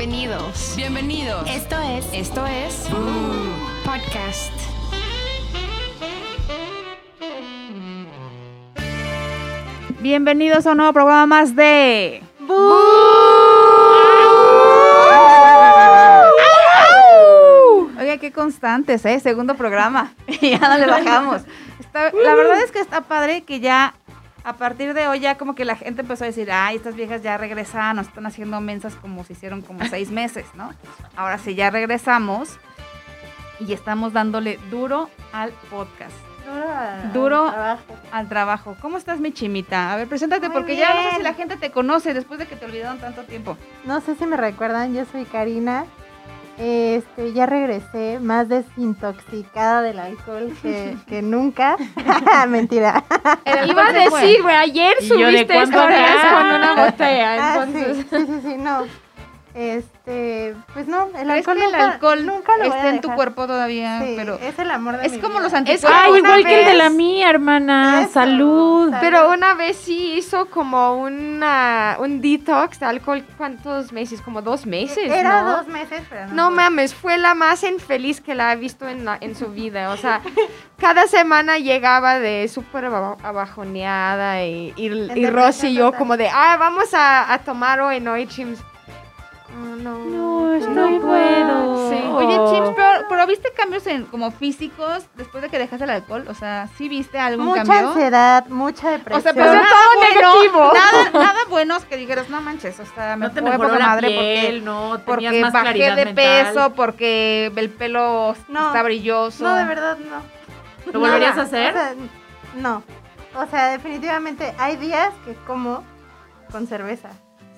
Bienvenidos. Bienvenidos. Esto es. Esto es. Podcast. Bienvenidos a un nuevo programa más de. Oiga, qué constantes, ¿eh? Segundo programa. Y ya no le bajamos. Está- la verdad es que está padre que ya, a partir de hoy, ya como que la gente empezó a decir, ay, estas viejas ya regresan, nos están haciendo mensas como se hicieron como seis meses, ¿no? Ahora sí, ya regresamos y estamos dándole duro al podcast. Duro al trabajo. ¿Cómo estás, mi chimita? A ver, preséntate Muy porque ya no sé si la gente te conoce después de que te olvidaron tanto tiempo. No sé si me recuerdan, yo soy Karina. Este, ya regresé más desintoxicada del alcohol que, que nunca. Mentira. Iba a decir, güey, ayer ¿Y yo de subiste cuándo historias acá? con una botella, Ah, sí, entonces... sí, sí, sí, no. Este, pues no, el ¿Crees alcohol que el nunca, alcohol nunca lo está en tu cuerpo todavía? Sí, pero es el amor de es mi como vida. los anticuerpos. Ah, igual que el de la mía, hermana. Eso. Salud. Pero una vez sí hizo como una, un detox de alcohol, ¿cuántos meses? Como dos meses, Era ¿no? dos meses, pero no. No fue. mames, fue la más infeliz que la ha visto en, la- en su vida. O sea, cada semana llegaba de súper aba- abajoneada y, y, y Rosy y yo total. como de, ah, vamos a, a tomar hoy, ¿no? Y Chims, "Oh, no. No, no puedo. Sí. Oye, Chips, pero, pero ¿viste cambios en como físicos después de que dejaste el alcohol? O sea, ¿sí viste algún Mucha cambio? ansiedad, mucha depresión. O sea, pero nada todo bueno, negativo. Nada, nada buenos que dijeras, no manches, o sea, me No te mejoró la madre piel, no, porque, tenías porque más bajé de mental. peso, porque el pelo No. está brilloso. No, de verdad, no. ¿Lo volverías Nada. a hacer? O sea, no. O sea, definitivamente hay días que como con cerveza.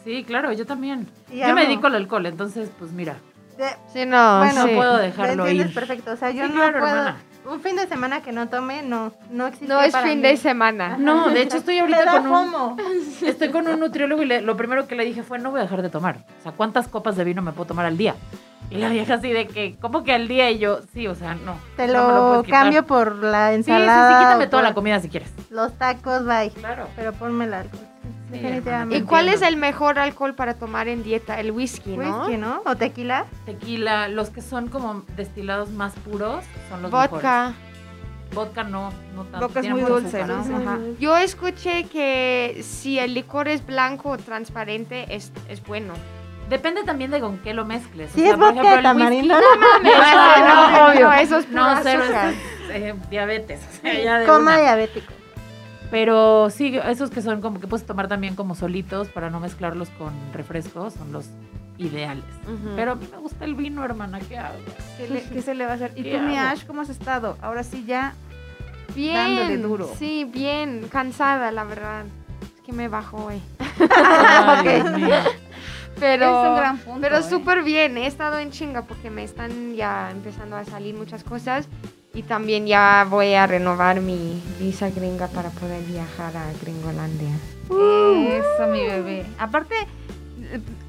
Sí, claro, yo también. Y Yo me dedico al alcohol, entonces, pues mira. De- Sí, no, Bueno, No sí. puedo ¿me dejarlo ir. perfecto. O sea, yo Sí, no claro, puedo. hermana. Un fin de semana que no tome, no, no existe. No es para fin mí. de semana. No, de hecho estoy ahorita con un, estoy con un nutriólogo y le- lo primero que le dije fue no voy a dejar de tomar. O sea, ¿cuántas copas de vino me puedo tomar al día? Y la vieja así de que, ¿cómo que al día? Y yo, sí, o sea, no. Te no lo, quitar. cambio por la Sí, sí, sí, ensalada. quítame toda la comida si quieres. Los tacos, bye. Claro. Pero ponme el alcohol. Sí, definitivamente. ¿Y cuál es el mejor alcohol para tomar en dieta? El whisky, ¿no? Whisky, ¿no? ¿O tequila? Tequila, los que son como destilados más puros son los Vodka. mejores. Vodka no, no tanto. Vodka es muy dulce, azúcar. ¿no? Ajá. Yo escuché que si el licor es blanco o transparente es, es bueno. Depende también de con qué lo mezcles. O sea, es por vodka ejemplo, de tamarindo, whisky- no mames. no, no, obvio. eso es No, cero, azúcar. es, eh, diabetes. o sea, ya de Coma una. diabético. Pero sí, esos que son como que puedes tomar también como solitos para no mezclarlos con refrescos son los ideales. Pero a mí me gusta el vino, hermana, ¿qué hago? ¿Qué, le- qué se le va a hacer? ¿Y ¿Qué tú, mi? Ash, cómo has estado? Ahora sí ya. bien. dándole duro. Sí, bien. Cansada, la verdad. Es que me bajó hoy. Ay, mío. Pero, Es un gran punto, pero ¿eh? súper bien. He estado en chinga porque me están ya empezando a salir muchas cosas. Y también ya voy a renovar mi visa gringa para poder viajar a Gringolandia. Eso, mi bebé. Aparte,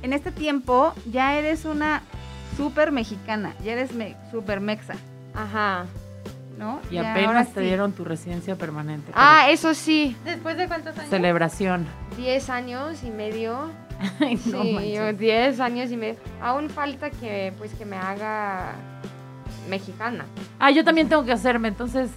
en este tiempo ya eres una super mexicana. Ya eres me, super mexa, Ajá. ¿no? Y Ya, apenas ahora te sí. dieron tu residencia permanente. Ah, eso sí. ¿Después de cuántos años? Celebración. 10 años y medio. Ay, no sí, yo 10 años y medio. Aún falta que pues que me haga mexicana. Ah, yo también tengo que hacerme, entonces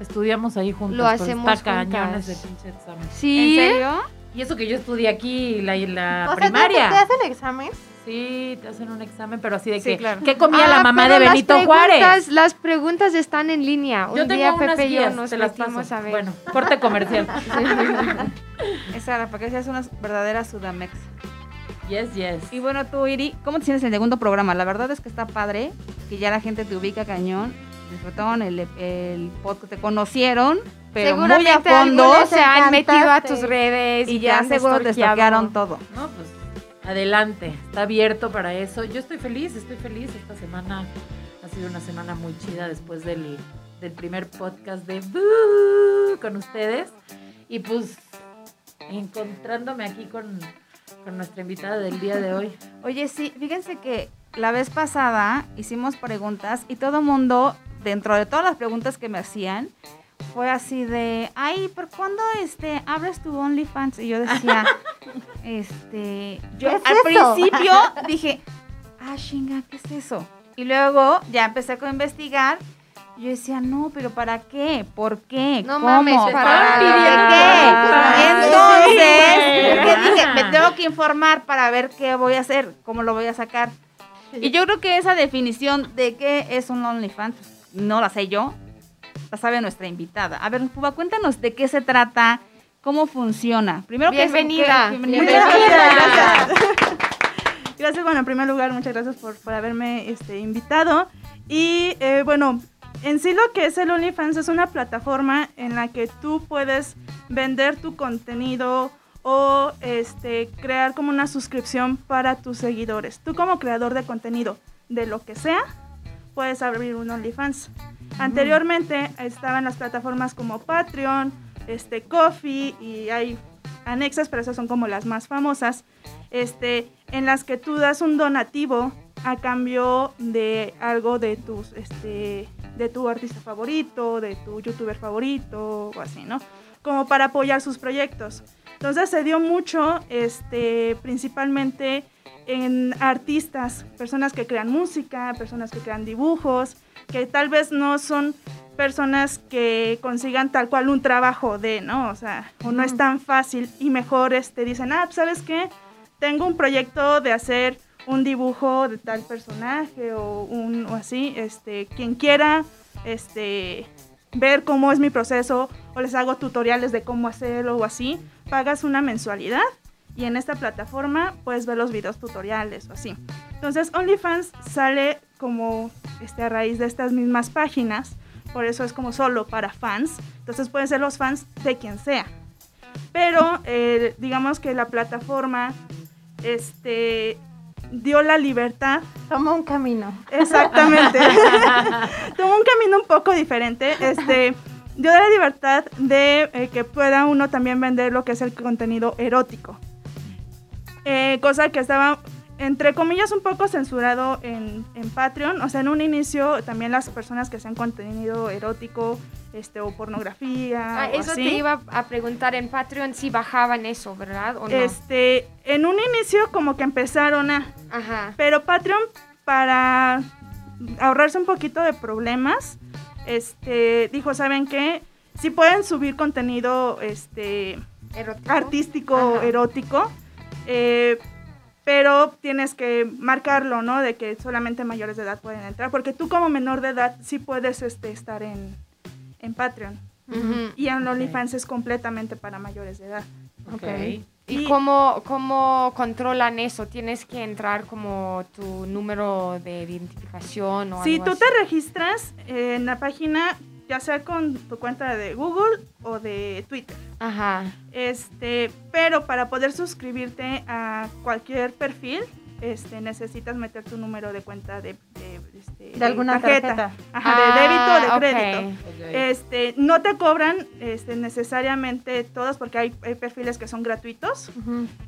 estudiamos ahí juntos. Lo hacemos Está cañón ese pinche examen. Sí. ¿En serio? Y eso que yo estudié aquí, la, la O sea, ¿te, primaria. te hacen examen? Sí, te hacen un examen, pero así de Sí, que, claro. ¿qué comía la Ah, mamá de Benito Juárez? Las preguntas están en línea. Yo Un tengo día unas Pepe y yo guías, nos te las paso. a ver. Bueno, corte comercial. Esa era para que seas una verdadera sudamex. Yes, yes. Y bueno, tú, Iri, ¿cómo te sientes en el segundo programa? La verdad es que está padre, que ya la gente te ubica cañón. Disfrutaron el, el podcast, te conocieron, pero muy a fondo. se han metido a tus redes Y te ya seguro te stalkearon todo. No, pues adelante, está abierto para eso. Yo estoy feliz, estoy feliz. Esta semana ha sido una semana muy chida después del, del primer podcast de Boo con ustedes. Y pues encontrándome aquí con, con nuestra invitada del día de hoy. Oye, sí, fíjense que la vez pasada hicimos preguntas y todo mundo, dentro de todas las preguntas que me hacían, fue así de, ay, ¿por cuándo este, abres tu OnlyFans? Y yo decía, este, yo ¿Qué es al eso? principio dije, ah, chinga, ¿qué es eso? Y luego ya empecé a investigar. Yo decía, no, pero ¿para qué? ¿Por qué? No ¿Cómo? mames, ¿Para qué? Entonces, porque dije, me tengo que informar para ver qué voy a hacer, cómo lo voy a sacar. Y yo creo que esa definición de qué es un OnlyFans, pues, no la sé yo, la sabe nuestra invitada. A ver, Cuba, cuéntanos de qué se trata, cómo funciona. Primero que Bienvenida. que- Bienvenida. Gracias. Gracias, bueno, en primer lugar, muchas gracias por, por haberme este, invitado. Y eh, bueno, en sí lo que es el OnlyFans es una plataforma en la que tú puedes vender tu contenido o este, crear como una suscripción para tus seguidores. Tú como creador de contenido de lo que sea, puedes abrir un OnlyFans. Anteriormente estaban las plataformas como Patreon, este, Coffee y hay anexas, pero esas son como las más famosas, este, en las que tú das un donativo a cambio de algo de tus, este, de tu artista favorito, de tu youtuber favorito o así, ¿no? Como para apoyar sus proyectos. Entonces se dio mucho, este, principalmente en artistas, personas que crean música, personas que crean dibujos, que tal vez no son personas que consigan tal cual un trabajo de, ¿no? O sea, o no es tan fácil y mejor este, dicen, ah, pues, ¿sabes qué? Tengo un proyecto de hacer un dibujo de tal personaje o, un, o así, este, quien quiera, este, ver cómo es mi proceso o les hago tutoriales de cómo hacerlo o así, pagas una mensualidad y en esta plataforma puedes ver los videos tutoriales o así. Entonces OnlyFans sale como este, a raíz de estas mismas páginas, por eso es como solo para fans, entonces pueden ser los fans de quien sea. Pero eh, digamos que la plataforma este, dio la libertad Toma un camino. Exactamente. Tuvo un camino un poco diferente. Este, dio la libertad de eh, que pueda uno también vender lo que es el contenido erótico. Eh, cosa que estaba, entre comillas, un poco censurado en, en Patreon. O sea, en un inicio también las personas que hacen contenido erótico este, o pornografía. Ah, o eso así, te iba a preguntar en Patreon si bajaban eso, ¿verdad? ¿O no? Este, en un inicio como que empezaron a... Ajá. Pero Patreon, para ahorrarse un poquito de problemas, este, dijo, ¿saben qué? Sí pueden subir contenido este, Erótico. artístico, Ajá. erótico, eh, pero tienes que marcarlo, ¿no? De que solamente mayores de edad pueden entrar, porque tú como menor de edad sí puedes este, estar en, en Patreon. Y en OnlyFans es completamente para mayores de edad. Ok. ¿Y Y- cómo, cómo controlan eso? ¿Tienes que entrar como tu número de identificación o Si algo tú así? te registras en la página, ya sea con tu cuenta de Google o de Twitter, Ajá. este, pero para poder suscribirte a cualquier perfil, este, necesitas meter tu número de cuenta de, de, este, De alguna tarjeta. Ajá, de débito o de Ah, crédito. Este, no te cobran este, necesariamente todos porque hay, hay perfiles que son gratuitos,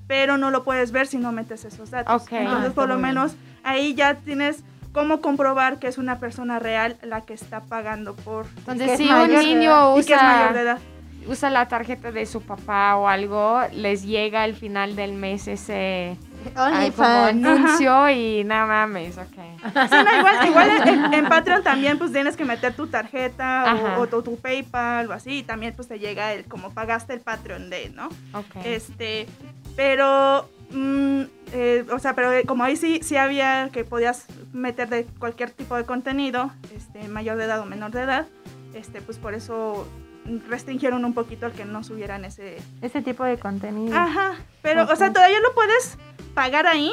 pero no lo puedes ver si no metes esos datos. Entonces, Ah, por lo bien. menos ahí ya tienes cómo comprobar que es una persona real la que está pagando por Entonces, que es si mayor un niño y que es mayor de usa, edad. usa la tarjeta de su papá o algo, les llega al final del mes ese ay, como anuncio y nada mames, ok. Sí, no, igual, igual en, en Patreon también pues tienes que meter tu tarjeta o, o tu, tu PayPal o así y también pues te llega el como pagaste el Patreon de, ¿no? Ok. Este, pero, mm, eh, o sea, pero eh, como ahí sí, sí había que podías meter de cualquier tipo de contenido, este, mayor de edad o menor de edad, este, pues por eso restringieron un poquito el que no subieran ese... Ese tipo de contenido. Ajá, pero, o sea, todavía lo puedes pagar ahí,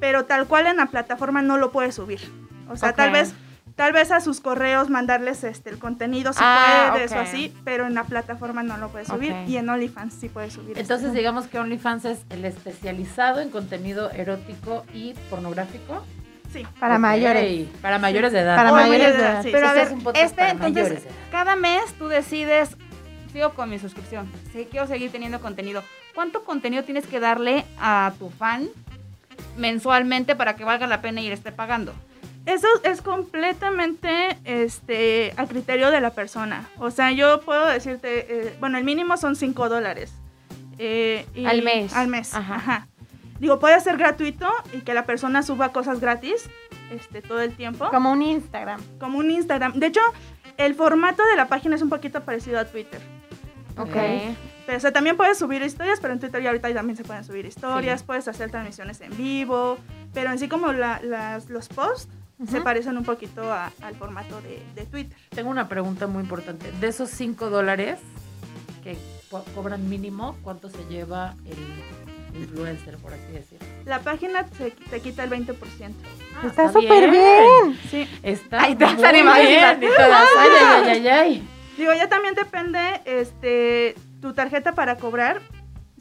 pero tal cual en la plataforma no lo puedes subir. O sea, tal vez... Tal vez a sus correos mandarles este el contenido si Ah, puedes ok. o así, pero en la plataforma no lo puedes subir Ok. y en OnlyFans sí puedes subir. este. Entonces digamos que OnlyFans es el especializado en contenido erótico y pornográfico. sí. Para Ok, mayores. Para mayores de edad. Para mayores de edad, sí. Pero a Este ver, este, entonces, cada mes tú decides, sigo con mi suscripción, si quiero seguir teniendo contenido. ¿Cuánto contenido tienes que darle a tu fan mensualmente para que valga la pena ir esté pagando? Eso es completamente este, a criterio de la persona. O sea, yo puedo decirte, eh, bueno, el mínimo son 5 dólares. eh, y- Al mes. Al mes, Ajá. ajá. digo, puede ser gratuito y que la persona suba cosas gratis este, todo el tiempo, Como un Instagram. como un Instagram. De hecho, el formato de la página es un poquito parecido a Twitter. Ok. Pero, o sea, también puedes subir historias, pero en Twitter ya ahorita también se pueden subir historias, puedes hacer transmisiones en vivo, pero en sí como la- las- los posts se parecen un poquito a- al formato de, de Twitter. Tengo una pregunta muy importante. De esos 5 dólares que co- cobran mínimo, ¿cuánto se lleva el influencer, por así decirlo? La página te, te quita el 20%. Ah, Está súper bien. Sí. Está Ay, te muy bien. y todas, Ay, ay, ay, ay, ay. Digo, ya también depende este, tu tarjeta para cobrar,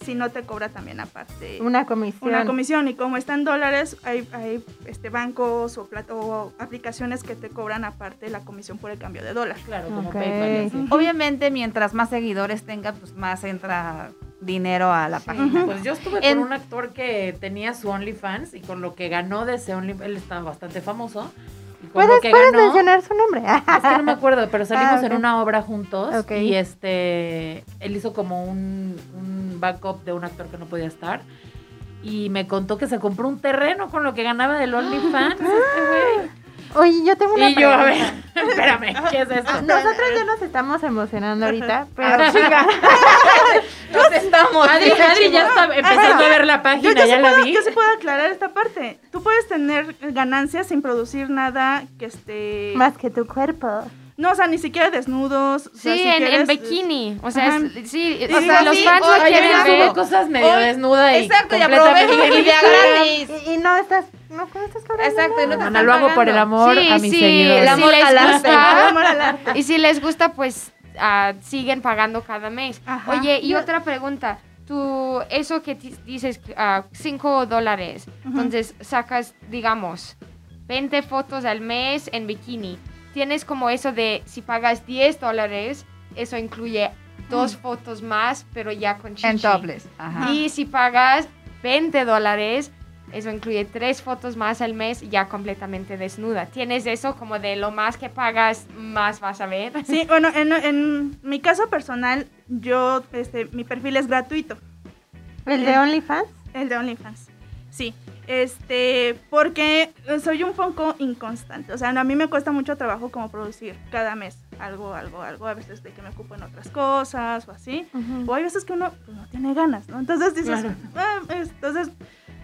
si no te cobra también aparte Una comisión. una comisión. Y como está en dólares, hay, hay este, bancos o, o aplicaciones que te cobran aparte la comisión por el cambio de dólar. Claro, como. PayPal y así. Obviamente, mientras más seguidores tenga, pues más entra dinero a la página. Pues yo estuve En- con un actor que tenía su OnlyFans y con lo que ganó de ese OnlyFans, él estaba bastante famoso. ¿Puedes, que puedes ganó, mencionar su nombre? es que no me acuerdo, pero salimos Ah, en una obra juntos y este, él hizo como un, un backup de un actor que no podía estar y me contó que se compró un terreno con lo que ganaba del OnlyFans este güey. Oye, yo tengo una Y yo, a ver, espérame, ¿qué es esto? Nosotros ya nos estamos emocionando ahorita, pero Ah, Nos estamos. Adri, Adri ya está empezando a ver la página, Yo, yo ya sí la puedo, vi. yo sí puedo aclarar esta parte. Tú puedes tener ganancias sin producir nada que esté... más que tu cuerpo. No, o sea, ni siquiera desnudos. o Sí, sea, si en, en quieres, bikini. O sea, es- sí, Sí, o sea, sí, los sí. fans lo Oye, quieren ver. cosas medio Hoy- desnuda y Exacto, ya completamente el feliz. gratis. Y, y no estás, no, ¿cómo estás? Exacto, y no te lo hago por el amor Sí, a mis sí, seguidores. El amor si al les arte. gusta, amor al arte. Y si les gusta, pues ah, siguen pagando cada mes. Ajá. Oye, y otra pregunta. Tú, eso que dices, 5 dólares, entonces sacas, digamos, 20 fotos al mes en bikini. Tienes como eso de, si pagas 10 dólares, eso incluye dos fotos más, pero ya con chichi. En topless. Ajá. Y si pagas 20 dólares, eso incluye tres fotos más al mes ya completamente desnuda. Tienes eso como de lo más que pagas, más vas a ver. Sí, bueno, en, en mi caso personal, yo, este, mi perfil es gratuito, ¿El de OnlyFans? el de OnlyFans. Sí, este, porque soy un poco inconstante. O sea, a mí me cuesta mucho trabajo como producir cada mes algo, algo, algo. A veces de que me ocupo en otras cosas o así. O hay veces que uno pues, no tiene ganas, ¿no? Entonces dices, Claro. "Ah, es- entonces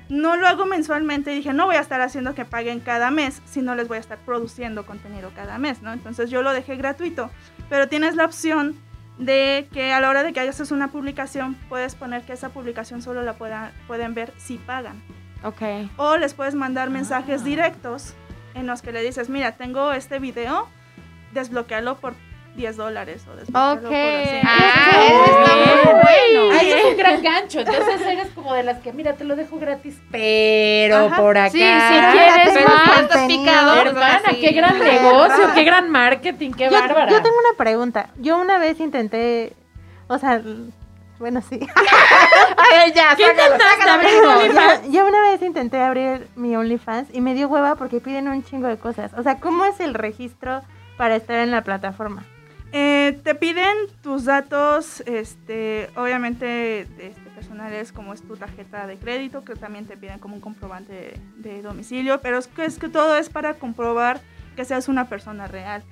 no lo hago mensualmente. Y dije, no voy a estar haciendo que paguen cada mes, si no les voy a estar produciendo contenido cada mes, ¿no? Entonces yo lo dejé gratuito. Pero tienes la opción de que a la hora de que hagas una publicación, puedes poner que esa publicación solo la pueda- pueden ver si pagan. Ok. O les puedes mandar mensajes directos en los que le dices, mira, tengo este video, desbloquealo por 10 dólares o desbloquealo por así. Ah, Muy eso está bien. muy bueno. Ay, es un gran gancho. Entonces eres como de las que, mira, te lo dejo gratis, pero Ajá. por acá. Sí, si Ah, quieres pero más. picado. Hermana, Sí. qué gran negocio, qué gran marketing, qué Yo, bárbara. yo tengo una pregunta. Yo una vez intenté, o sea, bueno, sí. A ver, ya, ¿Qué sácalo, intentaste sácalo. abrir yo, una vez intenté abrir mi OnlyFans y me dio hueva porque piden un chingo de cosas. O sea, ¿cómo es el registro para estar en la plataforma? Eh, te piden tus datos, este, obviamente este, personales como es tu tarjeta de crédito, que también te piden como un comprobante de, de domicilio, pero es que, es que todo es para comprobar que seas una persona real.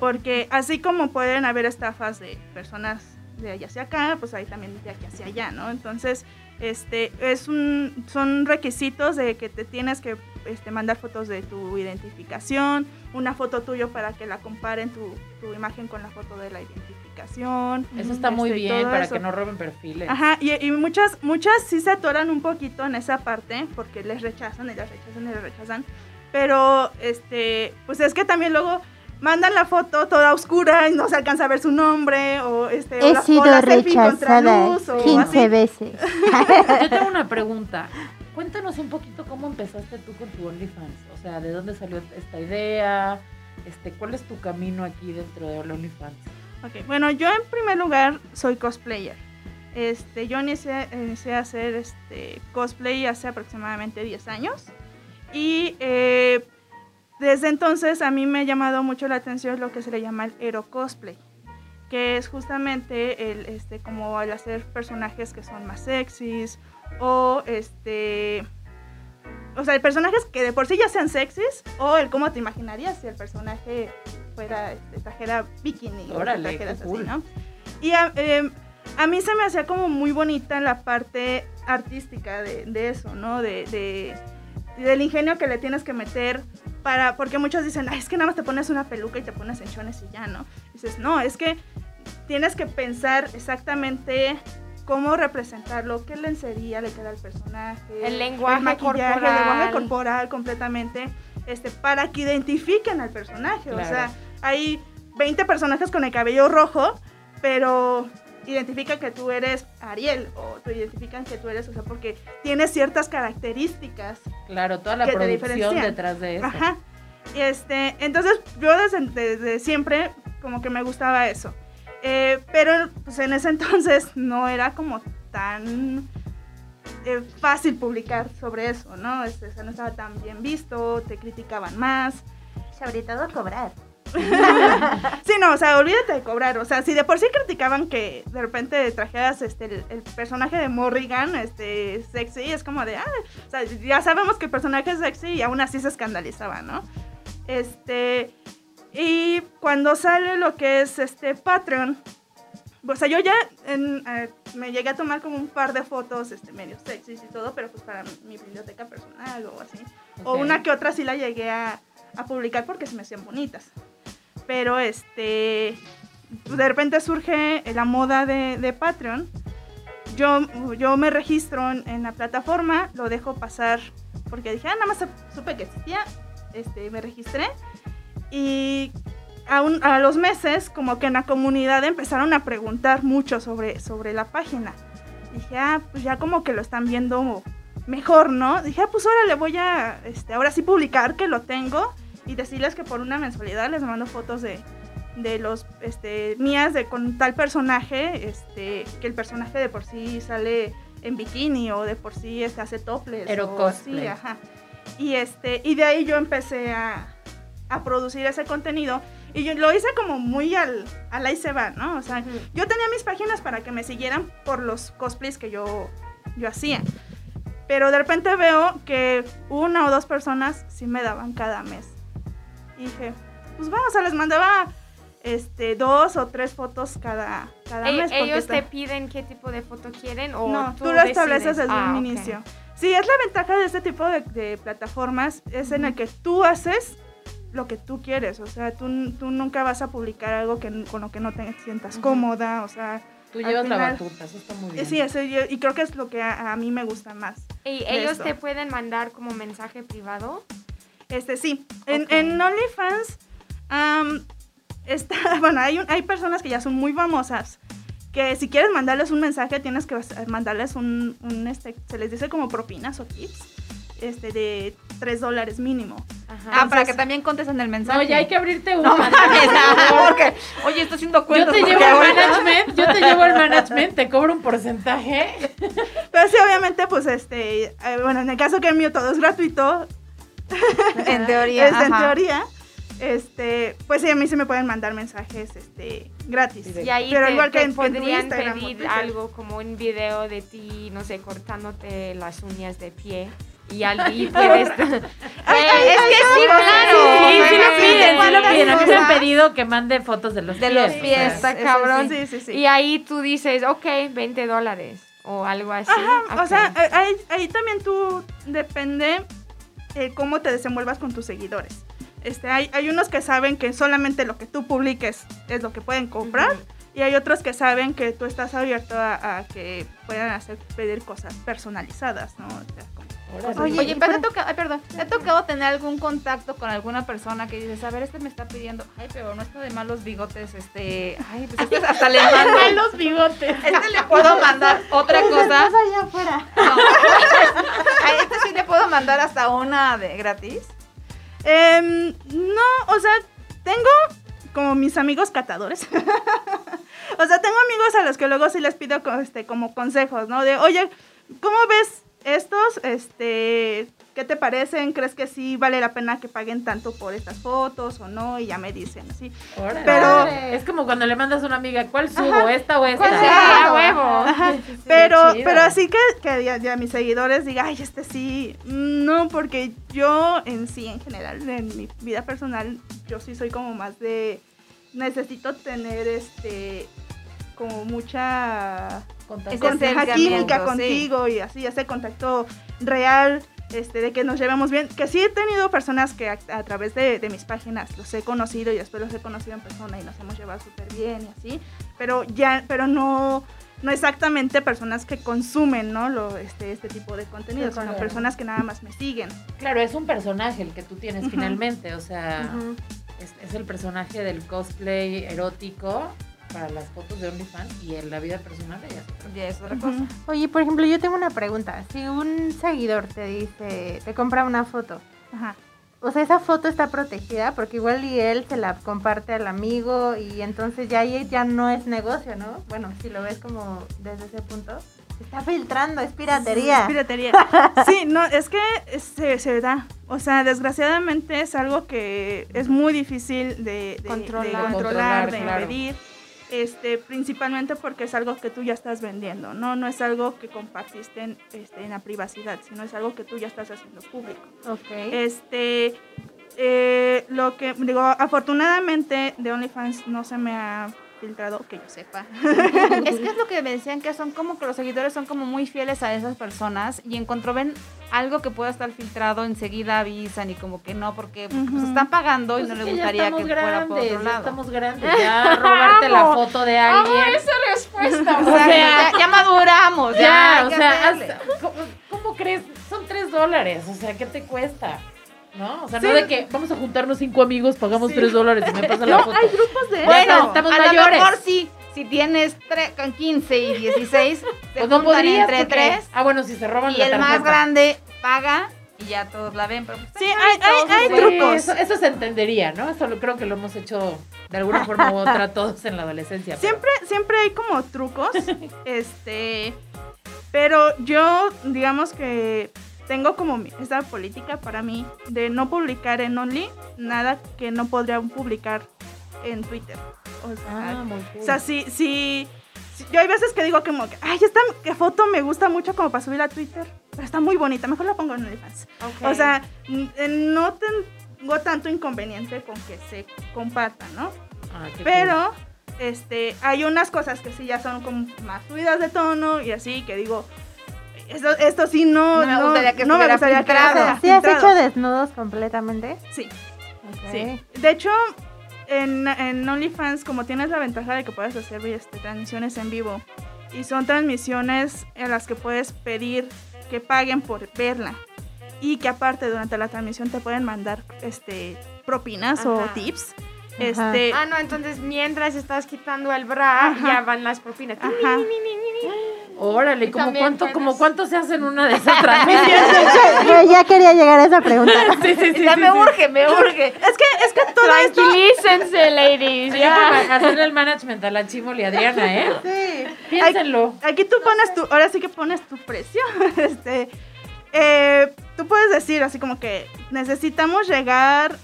Porque así como pueden haber estafas de personas de allá hacia acá, pues hay también de aquí hacia allá, ¿no? Entonces, este, es un, son requisitos de que te tienes que este, mandar fotos de tu identificación, una foto tuya para que la comparen tu, tu imagen con la foto de la identificación. Eso está muy Este, bien para eso. que no roben perfiles. Ajá, y, y muchas, muchas sí se atoran un poquito en esa parte porque les rechazan y les rechazan y les rechazan. Pero, este, pues es que también luego mandan la foto toda oscura y no se alcanza a ver su nombre o este o He la- o sido la selfie en rechazada contraluz, o 15 así. veces. Yo tengo una pregunta. Cuéntanos un poquito cómo empezaste tú con tu OnlyFans. O sea, ¿de dónde salió esta idea? Este, ¿Cuál es tu camino aquí dentro de OnlyFans? Ok, Bueno, yo en primer lugar soy cosplayer. Este, yo inicié, inicié a hacer este, cosplay hace aproximadamente 10 años. Y eh, desde entonces a mí me ha llamado mucho la atención lo que se le llama el hero cosplay. que es justamente el, este, como al hacer personajes que son más sexys o este... O sea, personajes que de por sí ya sean sexys o el cómo te imaginarías si el personaje fuera, este, trajera bikini Órale, o trajeras así, cool. ¿no? Y a, em, a mí se me hacía como muy bonita la parte artística de, de eso, ¿no? De, de- del ingenio que le tienes que meter para, porque muchos dicen, "Ay, es que nada más te pones una peluca y te pones enchones y ya, ¿no? Dices, no, es que tienes que pensar exactamente cómo representarlo, qué lencería le queda al personaje, El lenguaje maquillaje, el lenguaje corporal. corporal completamente, este, para que identifiquen al personaje. O Claro. sea, hay 20 personajes con el cabello rojo, pero identifican que tú eres Ariel o te identifican que tú eres, o sea, porque tienes ciertas características Claro, toda la producción detrás de eso. Ajá. Y este, entonces yo desde, desde siempre como que me gustaba eso. Eh, pero pues en ese entonces no era como tan eh, fácil publicar sobre eso, ¿no? Este, o sea, no estaba tan bien visto, te criticaban más. Sobre todo cobrar. Sí, no, o sea, olvídate de cobrar. O sea, si de por sí criticaban que de repente trajeras este, el, el personaje de Morrigan, este, sexy, es como de, ah, o sea, ya sabemos que el personaje es sexy y aún así se escandalizaba, ¿no? Este, y cuando sale lo que es este Patreon, o sea, yo ya en, eh, me llegué a tomar como un par de fotos este, medio sexys y todo, pero pues para mi biblioteca personal o así. O una que otra sí la llegué a, a publicar porque se me hacían bonitas. Pero este, de repente surge la moda de, de Patreon. Yo, yo me registro en, en la plataforma, lo dejo pasar porque dije, ah, nada más supe que existía, este, me registré. Y a, un- a los meses, como que en la comunidad empezaron a preguntar mucho sobre, sobre la página. Dije, ah, pues ya como que lo están viendo mejor, ¿no? Dije, ah, pues ahora le voy a, este, ahora sí publicar que lo tengo y decirles que por una mensualidad les mando fotos de, de los, este, mías de con tal personaje, este, que el personaje de por sí sale en bikini o de por sí este, hace topless. Pero cosplay. ajá. Y este, y de ahí yo empecé a, a producir ese contenido. Y yo lo hice como muy al, al ahí se va, ¿no? O sea, yo tenía mis páginas para que me siguieran por los cosplays que yo, yo hacía. Pero de repente veo que una o dos personas sí me daban cada mes. Y dije, pues vamos, o sea, les mandaba este, dos o tres fotos cada, cada Ell- mes. ¿Ellos te piden qué tipo de foto quieren o no, tú, tú, lo estableces desde Ah, un ok. inicio. Sí, es la ventaja de este tipo de, de plataformas, es en el que tú haces lo que tú quieres, o sea, tú, tú nunca vas a publicar algo que, con lo que no te sientas cómoda, o sea, Tú llevas la batuta, eso está muy eh, bien. sí, eso yo- y creo que es lo que a, a mí me gusta más. ¿Y ellos esto. te pueden mandar como mensaje privado? Este, sí, en, Ok. en OnlyFans, am, está, bueno, hay, un- hay personas que ya son muy famosas, que si quieres mandarles un mensaje, tienes que mandarles un, un, este, se les dice como propinas o tips, este, de 3 dólares mínimo. Ajá. Ah, para que también contesten el mensaje. No, ya hay que abrirte No una. mames, ah, porque, oye, estoy haciendo Yo cuentas. te porque llevo al ahorita- management, yo te llevo al management, te cobro un porcentaje. Pero sí, obviamente, pues, este, eh, bueno, en el caso que el mío todo es gratuito, En teoría, es en teoría, este, pues sí, a mí se me pueden mandar mensajes, este, gratis. Y ahí Pero te, igual que te en- en podrían Instagram o pedir algo como un video de ti, no sé, cortándote las uñas de pie. Y allí puedes... es que sí, claro. Sí, sí lo Sí, piden, sí lo ¿cuántas piden. A mí me han pedido que mande fotos de los De pies. los o sea, pies. Está cabrón. Sí, sí, sí. Y ahí tú dices, ok, 20 dólares o algo así. Ajá, o Ok. sea, eh, ahí, ahí también tú depende eh, cómo te desenvuelvas con tus seguidores. Este, hay, hay unos que saben que solamente lo que tú publiques es lo que pueden comprar y hay otros que saben que tú estás abierto a, a que puedan hacer pedir cosas personalizadas, ¿no? O sea. Oye, Oye, pero te ha tocado, ay, perdón, ¿te ha tocado tener algún contacto con alguna persona que dices, a ver, este me está pidiendo, ay, pero no está de malos bigotes, este, ay, pues este hasta le mando, los bigotes. este le puedo mandar otra cosa, Estás allá afuera. no, a este sí le puedo mandar hasta una de gratis, Em, no, o sea, tengo como mis amigos catadores. o sea, tengo amigos a los que luego sí les pido este, como consejos, ¿no? De, oye, ¿cómo ves estos, este, ¿qué te parecen? ¿Crees que sí vale la pena que paguen tanto por estas fotos o no? Y ya me dicen así. Órale. Pero- es como cuando le mandas a una amiga, ¿cuál subo? ¿Esta o esta? ¿Cuál Ajá. huevo. Ajá. Sí, sí, sí, Pero, pero así que, que ya, ya mis seguidores digan, ay, este sí, no, porque yo en sí, en general, en mi vida personal, yo sí soy como más de, necesito tener, este, como mucha Contacto. Ese con- ajá, acercamiento, química sí. contigo y así, ese contacto real, este, de que nos llevemos bien. Que sí he tenido personas que a, a través de, de mis páginas los he conocido y después los he conocido en persona y nos hemos llevado súper bien y así, pero ya, pero no, no exactamente personas que consumen, ¿no? Lo, este, este tipo de contenido, Sí, sino claro. personas que nada más me siguen. Claro, es un personaje el que tú tienes finalmente, o sea, es el personaje del cosplay erótico para las fotos de OnlyFans y en la vida personal ella es otra. Ya es otra cosa. Oye, por ejemplo, yo tengo una pregunta. Si un seguidor te dice, te compra una foto, Ajá. o sea, esa foto está protegida porque igual y él se la comparte al amigo y entonces ya ahí ya no es negocio, ¿no? Bueno, si lo ves como desde ese punto, se está filtrando, es piratería. Es piratería. Sí, no, es que se, se da. O sea, desgraciadamente es algo que es muy difícil de, de- de Controlar. controlar, Controlar, de claro. impedir. Este, principalmente porque es algo que tú ya estás vendiendo, ¿no? No es algo que compartiste en, este, en la privacidad, sino es algo que tú ya estás haciendo público. Ok. Este, eh, lo que, digo, afortunadamente de OnlyFans no se me ha filtrado, que yo sepa. Es que es lo que me decían que son como que los seguidores son como muy fieles a esas personas y en cuanto ven algo que pueda estar filtrado enseguida avisan y como que no porque pues, Ujú. están pagando y Pues no es les ya gustaría que estamos fuera por grandes, otro ya lado. estamos grandes, ya robarte la Amo. foto de Amo alguien. esa respuesta. O sea, ya, ya maduramos, ya, Ya, o sea, hacerle. haz- ¿cómo, cómo crees? Son tres dólares, o sea, ¿qué te cuesta? ¿No? O sea, Sí. no de que vamos a juntarnos cinco amigos, pagamos Sí. tres dólares y me pasa la foto. Hay grupos de Bueno, estamos a lo mayores. mejor sí, si tienes tre- con 15 y 16, se Pues no podrías entre porque- tres Ah, bueno, si se roban y la el más grande paga y ya todos la ven. Pero pues, Sí, hay, hay, trucos. Eso, eso se entendería, ¿no? Eso lo, creo que lo hemos hecho de alguna forma u otra todos en la adolescencia. pero- Siempre, siempre hay como trucos. este. Pero yo, digamos que tengo como esta política para mí de no publicar en Only nada que no podría publicar en Twitter. O sea, Ah, o sea Yo hay veces que digo como que, ay, esta que foto me gusta mucho como para subir a Twitter, pero está muy bonita, mejor la pongo en OnlyFans. O sea, no tengo tanto inconveniente con que se comparta, ¿no? Ah, Pero este, hay unas cosas que sí ya son como más subidas de tono y así que digo, esto, esto sí no, No me gustaría que no me estuviera gustaría que filtrado. fuera ¿Sí has hecho desnudos completamente? Sí, sí. De hecho, en, en OnlyFans, como tienes la ventaja de que puedes hacer este, transmisiones en vivo y son transmisiones en las que puedes pedir que paguen por verla y que aparte durante la transmisión te pueden mandar este propinas o Ajá. tips. Ajá. Este, Ah, no, entonces mientras estás quitando el bra, Ajá. ya van las propinas. Ajá. Órale, ¿cómo cuánto, puedes- como cuánto se hace en una de esas transmisiones? Yo ya quería llegar a esa pregunta. sí, sí, sí, ya sí, me sí. urge, me urge. Es que, es que todo esto Tranquilícense, ladies. Sí, Ya. el management a la Chimol y Adriana, ¿eh? Sí. Piénsenlo. Aquí tú pones tu, ahora sí que pones tu precio. Este, eh, tú puedes decir así como que necesitamos llegar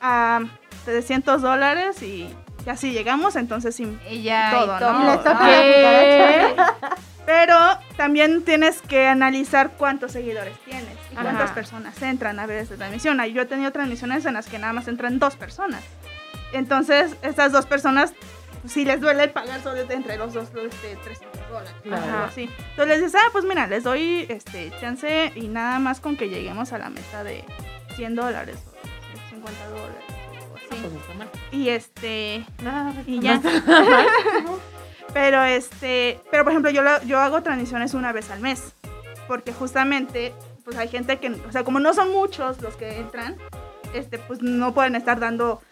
a 300 dólares y ya si llegamos, entonces sí. Y ya, Todo, y todo. ¿no? Y les toca. Pero también tienes que analizar cuántos seguidores tienes y Ajá. cuántas personas entran a ver esta transmisión. Ahí Yo he tenido transmisiones en las que nada más entran dos personas. Entonces, estas dos personas, pues, si les duele pagar solo entre los dos, los, este, 300 dólares. Así. Entonces les dices, ah, pues mira, les doy este chance y nada más con que lleguemos a la meta de 100 dólares o 50 dólares o Ah, así. pues. Y este, No, y ya. pero este, pero por ejemplo, yo, lo- yo hago transmisiones una vez al mes, porque justamente, pues hay gente que, o sea, como no son muchos los que entran, este, pues no pueden estar dando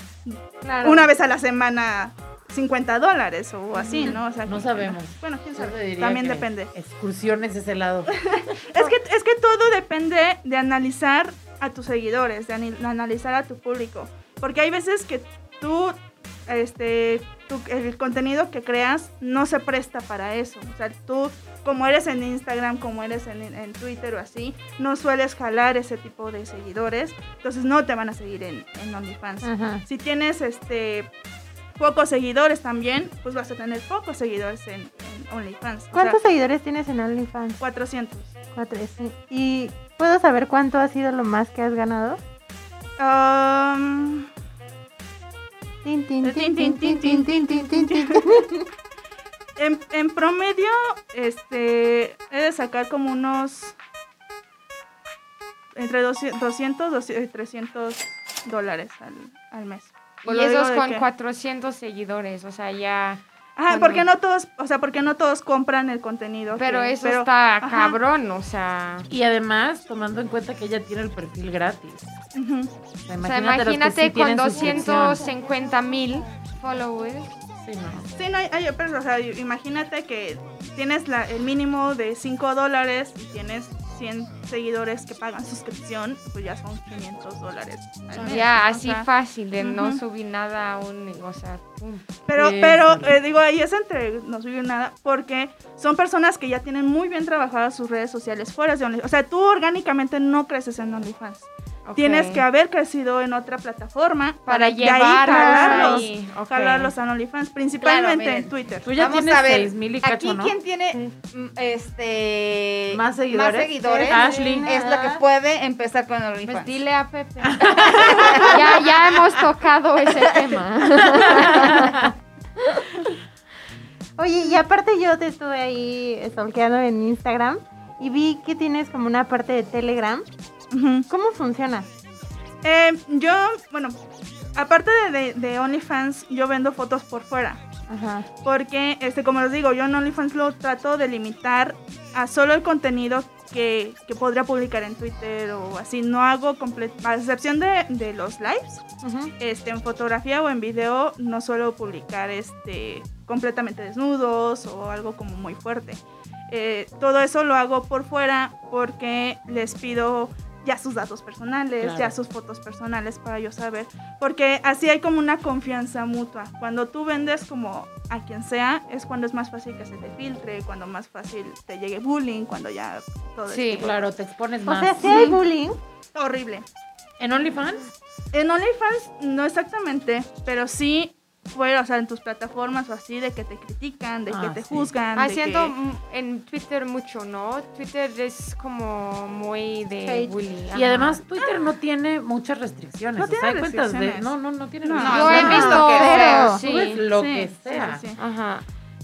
Claro. una vez a la semana 50 dólares o así, ¿no? O sea, No que- sabemos. Bueno, quién sabe. diría También depende. Excursiones ese lado. Es que, es que todo depende de analizar a tus seguidores, de analizar a tu público. Porque hay veces que tú este, tu- el contenido que creas no se presta para eso. O sea, tú, como eres en Instagram, como eres en, en Twitter o así, no sueles jalar ese tipo de seguidores, entonces no te van a seguir en, en OnlyFans. Ajá. Si tienes este pocos seguidores también, pues vas a tener pocos seguidores en, en OnlyFans. O ¿Cuántos sea, seguidores tienes en OnlyFans? 400. Cuatro, sí. ¿Y puedo saber cuánto ha sido lo más que has ganado? Um, en, en promedio, este, he de sacar como unos entre 200, 200 200, 300 dólares al, al mes. Por Y esos con que- 400 seguidores, o sea, ya... Ajá, bueno. porque no todos, o sea, porque no todos compran el contenido. Pero que- eso pero- está ajá. cabrón, o sea... Y además, tomando en cuenta que ella tiene el perfil gratis. Ujú. O sea, O sea, imagínate, los que imagínate sí con tienen suscripción. 250 mil followers. Sí, no. Sí, no, hay, hay- pero, o sea, imagínate que tienes la, el mínimo de 5 dólares y tienes 100 seguidores que pagan suscripción, pues ya son 500 dólares. al mes, Ya, o así sea, fácil, de no subir nada a un... O sea, pum. Pero, Sí, pero sí. eh, digo, ahí es entre no subir nada, porque son personas que ya tienen muy bien trabajadas sus redes sociales fuera de OnlyFans. O sea, tú orgánicamente no creces en OnlyFans. Tienes que haber crecido en otra plataforma Para de ahí llevarlos jalarlos, ahí, jalarlos a OnlyFans, principalmente en Twitter. Tú ya Vamos tienes a ver, 6000 y cacho, Aquí ¿no? quien tiene mm, este ¿Más seguidores? seguidores Ashley. es la que puede empezar con OnlyFans. Pues dile a Pepe. ya, ya hemos tocado ese tema. Oye, y aparte yo te estuve ahí stalkeando en Instagram y vi que tienes como una parte de Telegram. ¿Cómo funciona? Eh, yo, bueno, aparte de, de- de OnlyFans, yo vendo fotos por fuera. Ajá. Porque, este, como les digo, yo en OnlyFans lo trato de limitar a solo el contenido que, que podría publicar en Twitter o así. No hago a excepción de, de los lives, este, en fotografía o en video, no suelo publicar este, completamente desnudos o algo como muy fuerte. Eh, todo eso lo hago por fuera porque les pido ya sus datos personales, Claro. ya sus fotos personales para yo saber, porque así hay como una confianza mutua. Cuando tú vendes como a quien sea, es cuando es más fácil que se te filtre, cuando más fácil te llegue bullying, cuando ya todo Sí. es Claro, te expones O más. sea, si hay bullying. horrible. ¿En OnlyFans? En OnlyFans no exactamente, pero sí fuera, o sea, en tus plataformas o así, de que te critican, de que Ah, te sí. juzgan. Haciendo que- mm, en Twitter mucho, ¿no? Twitter es como muy de Hate. bullying. Y ajá. además Twitter no tiene muchas restricciones. No o sea, tiene hay cuentas de... restricciones. No, no, no tiene No, restricciones. Yo he no, visto que sea. Sí. lo Sí, que sí, sea. sí, sí. Ajá.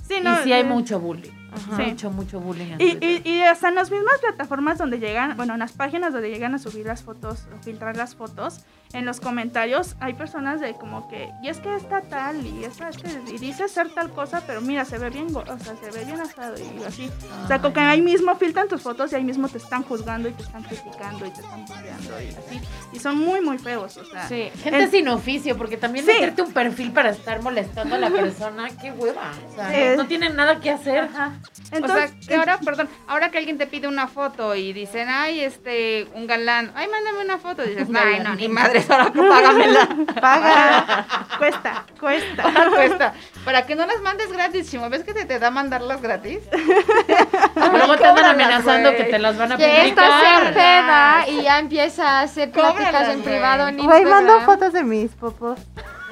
Sí, Y no, sí hay mucho bullying. Ajá. Sí. Mucho, mucho bullying Y, y, y hasta en las mismas plataformas donde llegan, bueno, en las páginas donde llegan a subir las fotos o filtrar las fotos, en los comentarios hay personas de como que, y es que está tal, y, es que, y dice ser tal cosa, pero mira, se ve bien, o sea, se ve bien asado y así. O sea, como que ahí mismo filtran tus fotos y ahí mismo te están juzgando y te están criticando y te están bulleando y así. Y son muy, muy feos, o sea. Sí. Gente en- sin oficio, porque también Sí. meterte un perfil para estar molestando a la persona, qué hueva. O sea, Sí. no tienen nada que hacer. Entonces, o sea, que ahora, perdón, ahora que alguien te pide una foto y dicen, ay, este, un galán, ay, mándame una foto, dices, ay, no, ni madre, ahora que págamela. Paga. cuesta, cuesta. ¿Cuánto cuesta? Para que no las mandes gratis, Chimo, ¿ves que se te da mandarlas gratis? Luego te andan amenazando güey. que te las van a Que publicar. peda y ya empieza a hacer pláticas en privado en Güey, mando fotos de mis popos.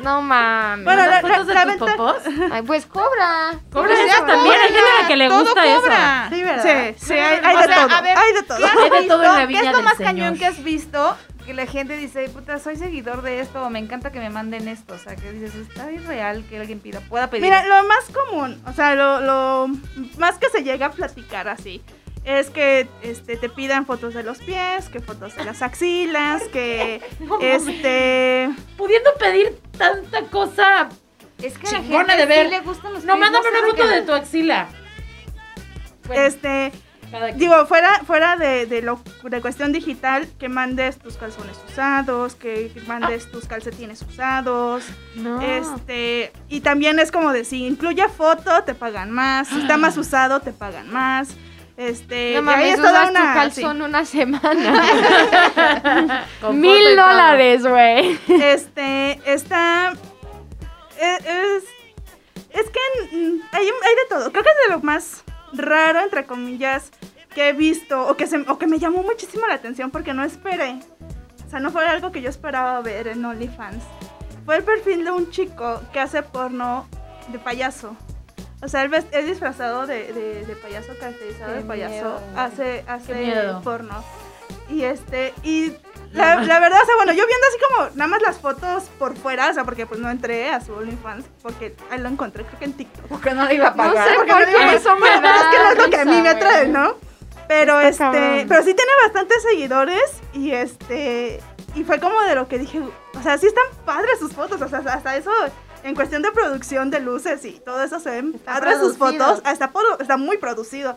No mames. Bueno, ¿Mandas la- fotos de la tus venta- popos? Ay, pues cobra. Cobra Pues eso también. Hay gente a la que le todo gusta eso. cobra. Sí, ¿verdad? Sí, sí, hay, hay de sea, todo. a ver, hay de todo. Hay de todo en la ¿Qué viña es lo del más Señor. cañón que has visto? Que la gente dice, puta, soy seguidor de esto, me encanta que me manden esto. O sea, que dices, está irreal que alguien pida, pueda pedir. Mira, esto". lo más común, o sea, lo, lo más que se llega a platicar así, es que este, te pidan fotos de los pies, que fotos de las axilas, que este... Pudiendo pedir tanta cosa. es que a la chingona gente de ver. sí le gustan los No, pies, mándame una foto de tu axila. Bueno, Este. Digo, fuera, fuera de, de lo de cuestión digital, que mandes tus calzones usados, que mandes tus calcetines usados, No. este, y también es como de si incluye foto, te pagan más, si está más usado, te pagan más, este, no y ahí mames, es toda usas una- tu calzón una semana. Mil dólares, güey. Este, está. Es. es- Es que hay, hay de todo. Creo que es de lo más raro, entre comillas, que he visto o que, se, o que me llamó muchísimo la atención porque no esperé. O sea, no fue algo que yo esperaba ver en OnlyFans. Fue el perfil de un chico que hace porno de payaso. O sea, él es disfrazado de, de- de payaso, caracterizado Qué de payaso. miedo. Hace, hace porno. Y este, y la, la verdad, o sea, bueno, yo viendo así como nada más las fotos por fuera, o sea, porque pues no entré a su OnlyFans, porque ahí lo encontré, creo que en TikTok. Porque no le iba a No pagar. sé Porque por no qué eso me da es que no es lo que a mí me atrae. ¿no? Pero este, cabrón. pero sí tiene bastantes seguidores y este, y fue como de lo que dije, o sea, sí están padres sus fotos, o sea, hasta eso en cuestión de producción de luces y todo eso se ven Está padres sus fotos, está, está muy producido.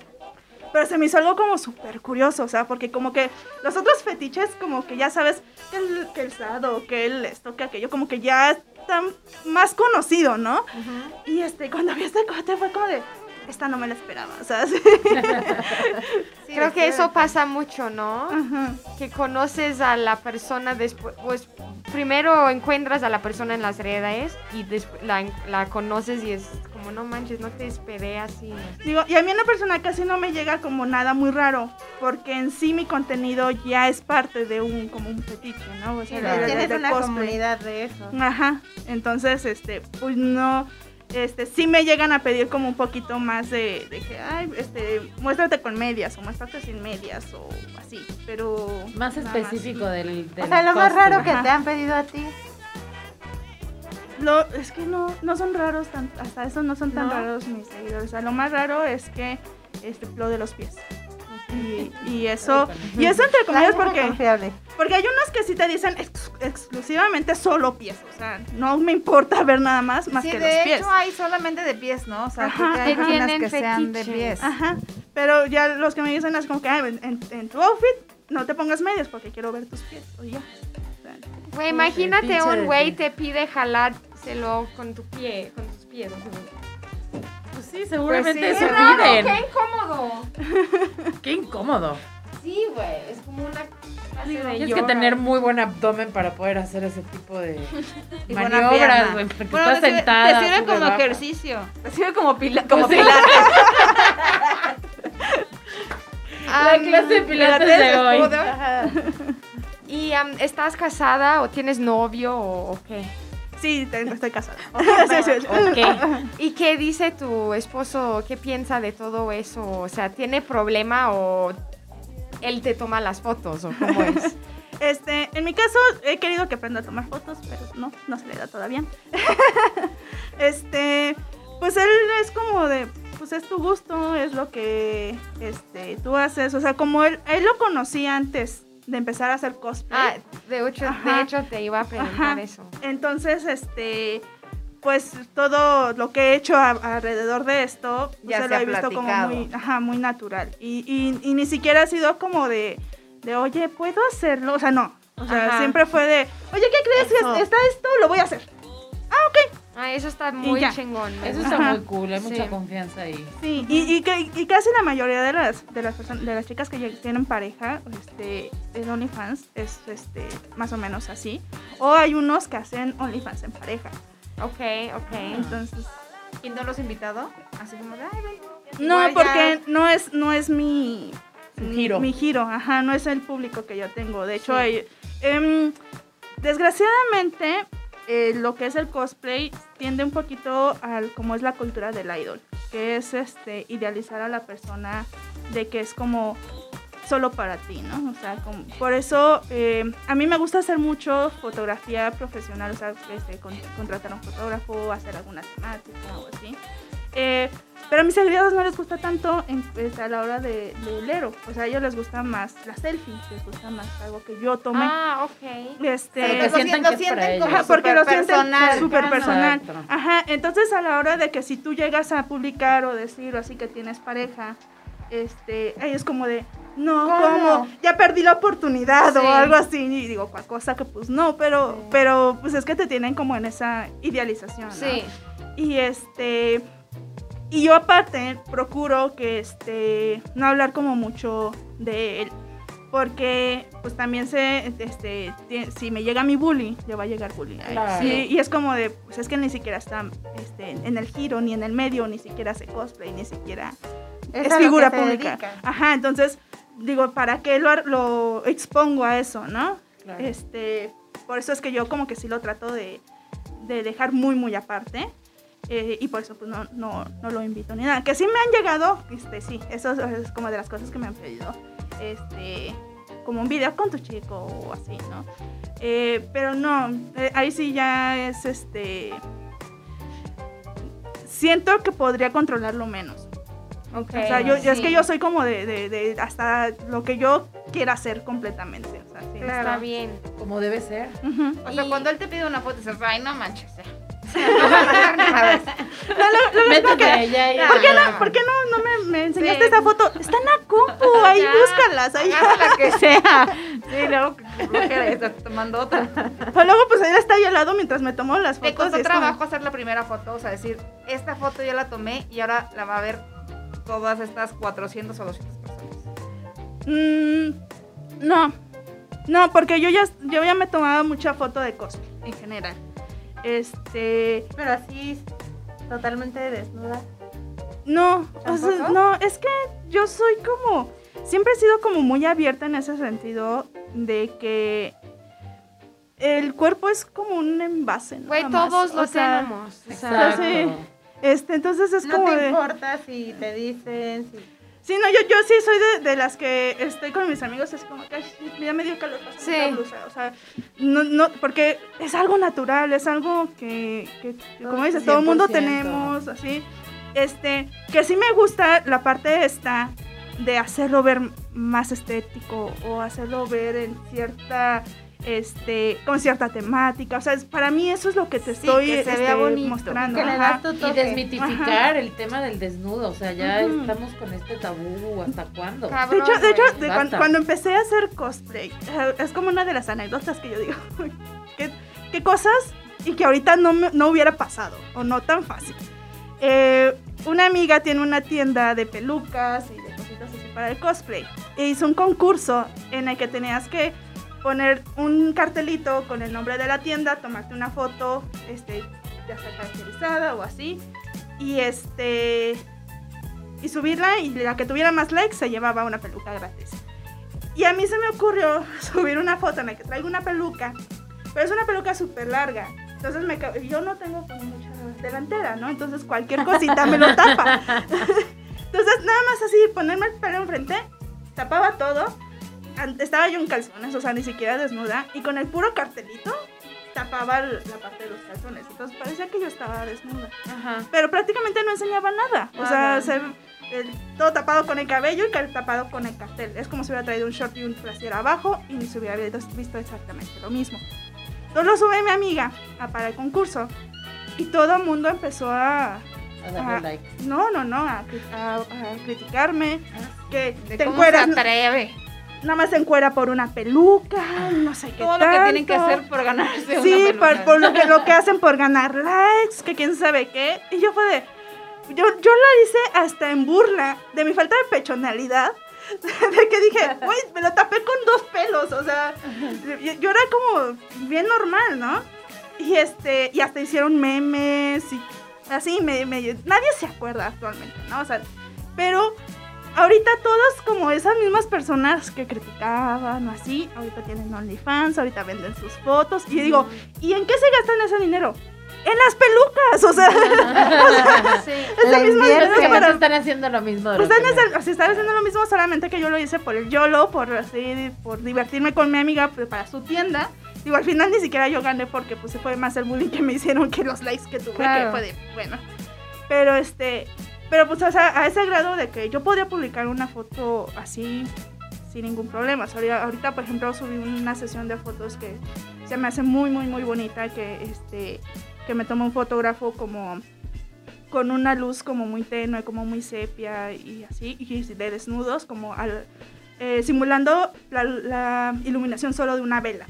Pero se me hizo algo como súper curioso, o sea, porque como que los otros fetiches, como que ya sabes que el, que el sado, que el esto, que aquello, como que ya están más conocido, ¿no? Y este, cuando vi este cote fue como de, esta no me la esperaba, o sea, sí. Creo que eso pasa mucho, ¿no? Ajá. Que conoces a la persona después, pues primero encuentras a la persona en las redes y después la, la conoces y es como, no manches, no te esperé así. Digo, y a mí una persona casi no me llega como nada muy raro, porque en sí mi contenido ya es parte de un, como un fetiche, ¿no? O sea, Sí, de- de- tienes de una cosplay. comunidad de eso. Ajá, entonces, este, pues no, este, sí me llegan a pedir como un poquito más de, de que, ay, este, muéstrate con medias, o muéstrate sin medias, o así, pero... Más específico del, del O sea, lo más raro que Ajá. te han pedido a ti. Lo, es que no, no son raros, tan, hasta eso no son tan ¿No? raros mis seguidores. O sea, lo más raro es que este, lo de los pies. Y, y eso, y eso entre comillas porque, confiable. porque hay unos que sí te dicen ex- exclusivamente solo pies. O sea, no me importa ver nada más más sí, que de los pies. hecho hay solamente de pies, ¿no? O sea, Ajá, que hay que sean de pies. Ajá. Pero ya los que me dicen es como que "Ay, en, en tu outfit no te pongas medias porque quiero ver tus pies. O ya. Güey, imagínate un de güey te pide jalárselo con tu pie, con tus pies. o sea. Pues sí, seguramente Pues sí. eso ¡Qué raro! piden. ¡Qué incómodo! Qué incómodo. Sí, güey, es como una clase de Tienes que tener muy buen abdomen para poder hacer ese tipo de Y maniobras, güey. Porque Bueno, estás te sirve- sentada. Te sirve como baja. ejercicio. Te sirve como, pila, como Pues sí. pilates. La clase de pilates de hoy. escudo. ¿Y am, estás casada o tienes novio o, o qué? Sí, tengo- estoy casada. Sí, sí, sí. Ok. ¿Y qué dice tu esposo? ¿Qué piensa de todo eso? O sea, ¿tiene problema o él te toma las fotos o cómo es? Este, en mi caso he querido que aprenda a tomar fotos, pero no, no se le da todavía. este, pues él es como de, pues es tu gusto, es lo que este, tú haces. O sea, como él, él lo conocía antes de empezar a hacer cosplay. Ah, de hecho, de hecho te iba a preguntar Ajá. eso. Entonces, este, pues todo lo que he hecho a- alrededor de esto, pues, Ya se lo he visto como muy, ajá, muy natural. Y, y- y ni siquiera ha sido como de, de, oye, ¿puedo hacerlo? O sea, no. O sea, Ajá. siempre fue de, oye, ¿qué crees? Eso. Está esto, lo voy a hacer. Ah, eso está muy chingón. Eso está Ajá. muy cool, hay mucha confianza ahí. Sí, y, y, que- y casi la mayoría de las, de las personas, de las chicas que tienen pareja, este, en OnlyFans es este, más o menos así. O hay unos que hacen OnlyFans en pareja. Ok, ok. Entonces, ¿Y no los he invitado? Así como de, ay, ven. No, Igual porque ya- no es, no es mi, mi- giro. Mi giro, ajá, no es el público que yo tengo. De hecho, hay- em, desgraciadamente, eh, lo que es el cosplay tiende un poquito al como es la cultura del idol, que es este idealizar a la persona de que es como solo para ti, ¿no? O sea, como- por eso eh, a mí me gusta hacer mucho fotografía profesional, o sea, este, con- contratar a un fotógrafo, hacer alguna temática o así. Eh, pero a mis seguidores no les gusta tanto en- pues, a la hora de, de lero. O sea, a ellos les gusta más la selfie, les gusta más algo que yo tome. Ah, ok. este, Porque Lo sienten sienten, que ellos. como Ajá, porque lo súper sienten personal. súper personal. Ajá, entonces a la hora de que si tú llegas a publicar o decir o así que tienes pareja, este, ahí es como de, no, ¿Cómo? ¿cómo? Ya perdí la oportunidad Sí. o algo así. Y digo, cual cosa que pues no, pero, pero pues es que te tienen como en esa idealización. ¿no? Sí. Y este. Y yo aparte procuro que este. No hablar como mucho de él. porque pues también sé, este, si me llega mi bully, ya va a llegar bully. Claro. Sí, y es como de, pues es que ni siquiera está este, en el giro, ni en el medio, ni siquiera hace cosplay, ni siquiera Es figura se pública. dedica. Ajá, entonces, digo, ¿para qué lo, lo expongo a eso, no? Claro. Este, por eso es que yo como que sí lo trato de, de dejar muy, muy aparte. Eh, y por eso pues no, no, no lo invito ni nada. Que sí me han llegado, este, sí, eso es, es como de las cosas que me han pedido. Este, como un video con tu chico o así, ¿no? Eh, pero no, eh, ahí sí ya es este... Siento que podría controlarlo menos. Ok, O sea, yo, es que yo soy como de, de- de hasta lo que yo quiera hacer completamente. O sea, sí. Está bien. Como debe ser. O sea, Y- cuando él te pide una foto, dices, ay, no manches. Ya". Ella y ¿Por qué no, por qué no, no me, me enseñaste Sí. esta foto? Está en la compu, ahí Ya. búscalas. Ahí. La que sea. Sí, luego estás tomando otra. O luego pues él está ahí al lado mientras me tomo las Me fotos. y costó como- trabajo hacer la primera foto, o sea, decir, esta foto yo la tomé y ahora la va a ver todas estas 400 o 200 personas. Mm, no, no, porque yo ya, yo ya me tomaba mucha foto de cosplay en general. Este, Pero así, totalmente desnuda. no, o sea, no, es que yo soy como, siempre he sido como muy abierta en ese sentido de que el cuerpo es como un envase, ¿no? Güey, todos lo sea, tenemos. O sea, Exacto. sí. Este, entonces es No como te de... importa si te dicen, si... Sí, no, yo, yo sí soy de, de las que estoy con mis amigos, es como que, ay, ya me dio calor, Sí. la blusa, o sea, no, no, porque es algo natural, es algo que, que como dices, todo el mundo 100%. tenemos, así, este, que sí me gusta la parte esta de hacerlo ver más estético o hacerlo ver en cierta, este, con cierta temática, o sea, es- para mí eso es lo que te Sí, estoy que se vea este, bonito, mostrando. Que le ajá. das tu Y toque. desmitificar el tema del desnudo. O sea, ya Ujú. estamos con este tabú. ¿Hasta cuándo? De cabrón, hecho, de hecho de Basta. cuan- cuando, empecé a hacer cosplay, eh, es como una de las anécdotas que yo digo, ¿qué, qué cosas y que ahorita no, me- no hubiera pasado o no tan fácil. Eh, una amiga tiene una tienda de pelucas y de cositas así para el cosplay. E hizo un concurso en el que tenías que poner un cartelito con el nombre de la tienda, tomarte una foto, este, ya sea caracterizada o así, y este y subirla y la que tuviera más likes se llevaba una peluca gratis. Y a mí se me ocurrió subir una foto en la que traigo una peluca, pero es una peluca súper larga. Entonces me, yo no tengo pues, mucha delantera, ¿no? Entonces cualquier cosita me lo tapa. Entonces nada más así ponerme el pelo enfrente, tapaba todo. Estaba yo en calzones, o sea, ni siquiera desnuda. Y con el puro cartelito tapaba la parte de los calzones. Entonces parecía que yo estaba desnuda Ajá. pero prácticamente no enseñaba nada. O sea, Nada. se- el- todo tapado con el cabello y tapado con el cartel. Es como si hubiera traído un short y un brasier abajo y ni se hubiera visto exactamente lo mismo. Entonces lo sube mi amiga a- para el concurso y todo el mundo empezó a... A darle Ajá. like. No, no, no, a, a- a criticarme. Que De te cómo se encueras, atreve. Nada más se encuera por una peluca, no sé qué Todo lo que tienen que tanto. hacer por ganarse una Sí, peluca. por, por lo, que, lo que hacen por ganar likes, que quién sabe qué. Y yo fue de... Yo, yo la hice hasta en burla de mi falta de pechonalidad. De que dije, güey, me lo tapé con dos pelos. O sea, yo, yo era como bien normal, ¿no? Y este, y hasta hicieron memes y así, me, me- nadie se acuerda actualmente, ¿no? O sea, pero ahorita todas como esas mismas personas que criticaban o así, ahorita tienen OnlyFans, ahorita venden sus fotos. Y digo, ¿y en qué se gastan ese dinero? En las pelucas, o sea, Sí. es La dinero Que para- están haciendo lo mismo. pues lo están, están haciendo lo mismo, solamente que yo lo hice por el YOLO, por así, por divertirme con mi amiga pues, para su tienda. Digo, al final ni siquiera yo gané porque pues se fue más el bullying que me hicieron que los likes que tuve, Claro. que fue de, bueno. Pero este, pero pues o sea, a ese grado de que yo podía publicar una foto así sin ningún problema. O sea, ahorita, por ejemplo, subí una sesión de fotos que se me hace muy, muy, muy bonita, que este, que me tomó un fotógrafo como con una luz como muy tenue, como muy sepia y así, y de desnudos, como al, eh, simulando la, la iluminación solo de una vela.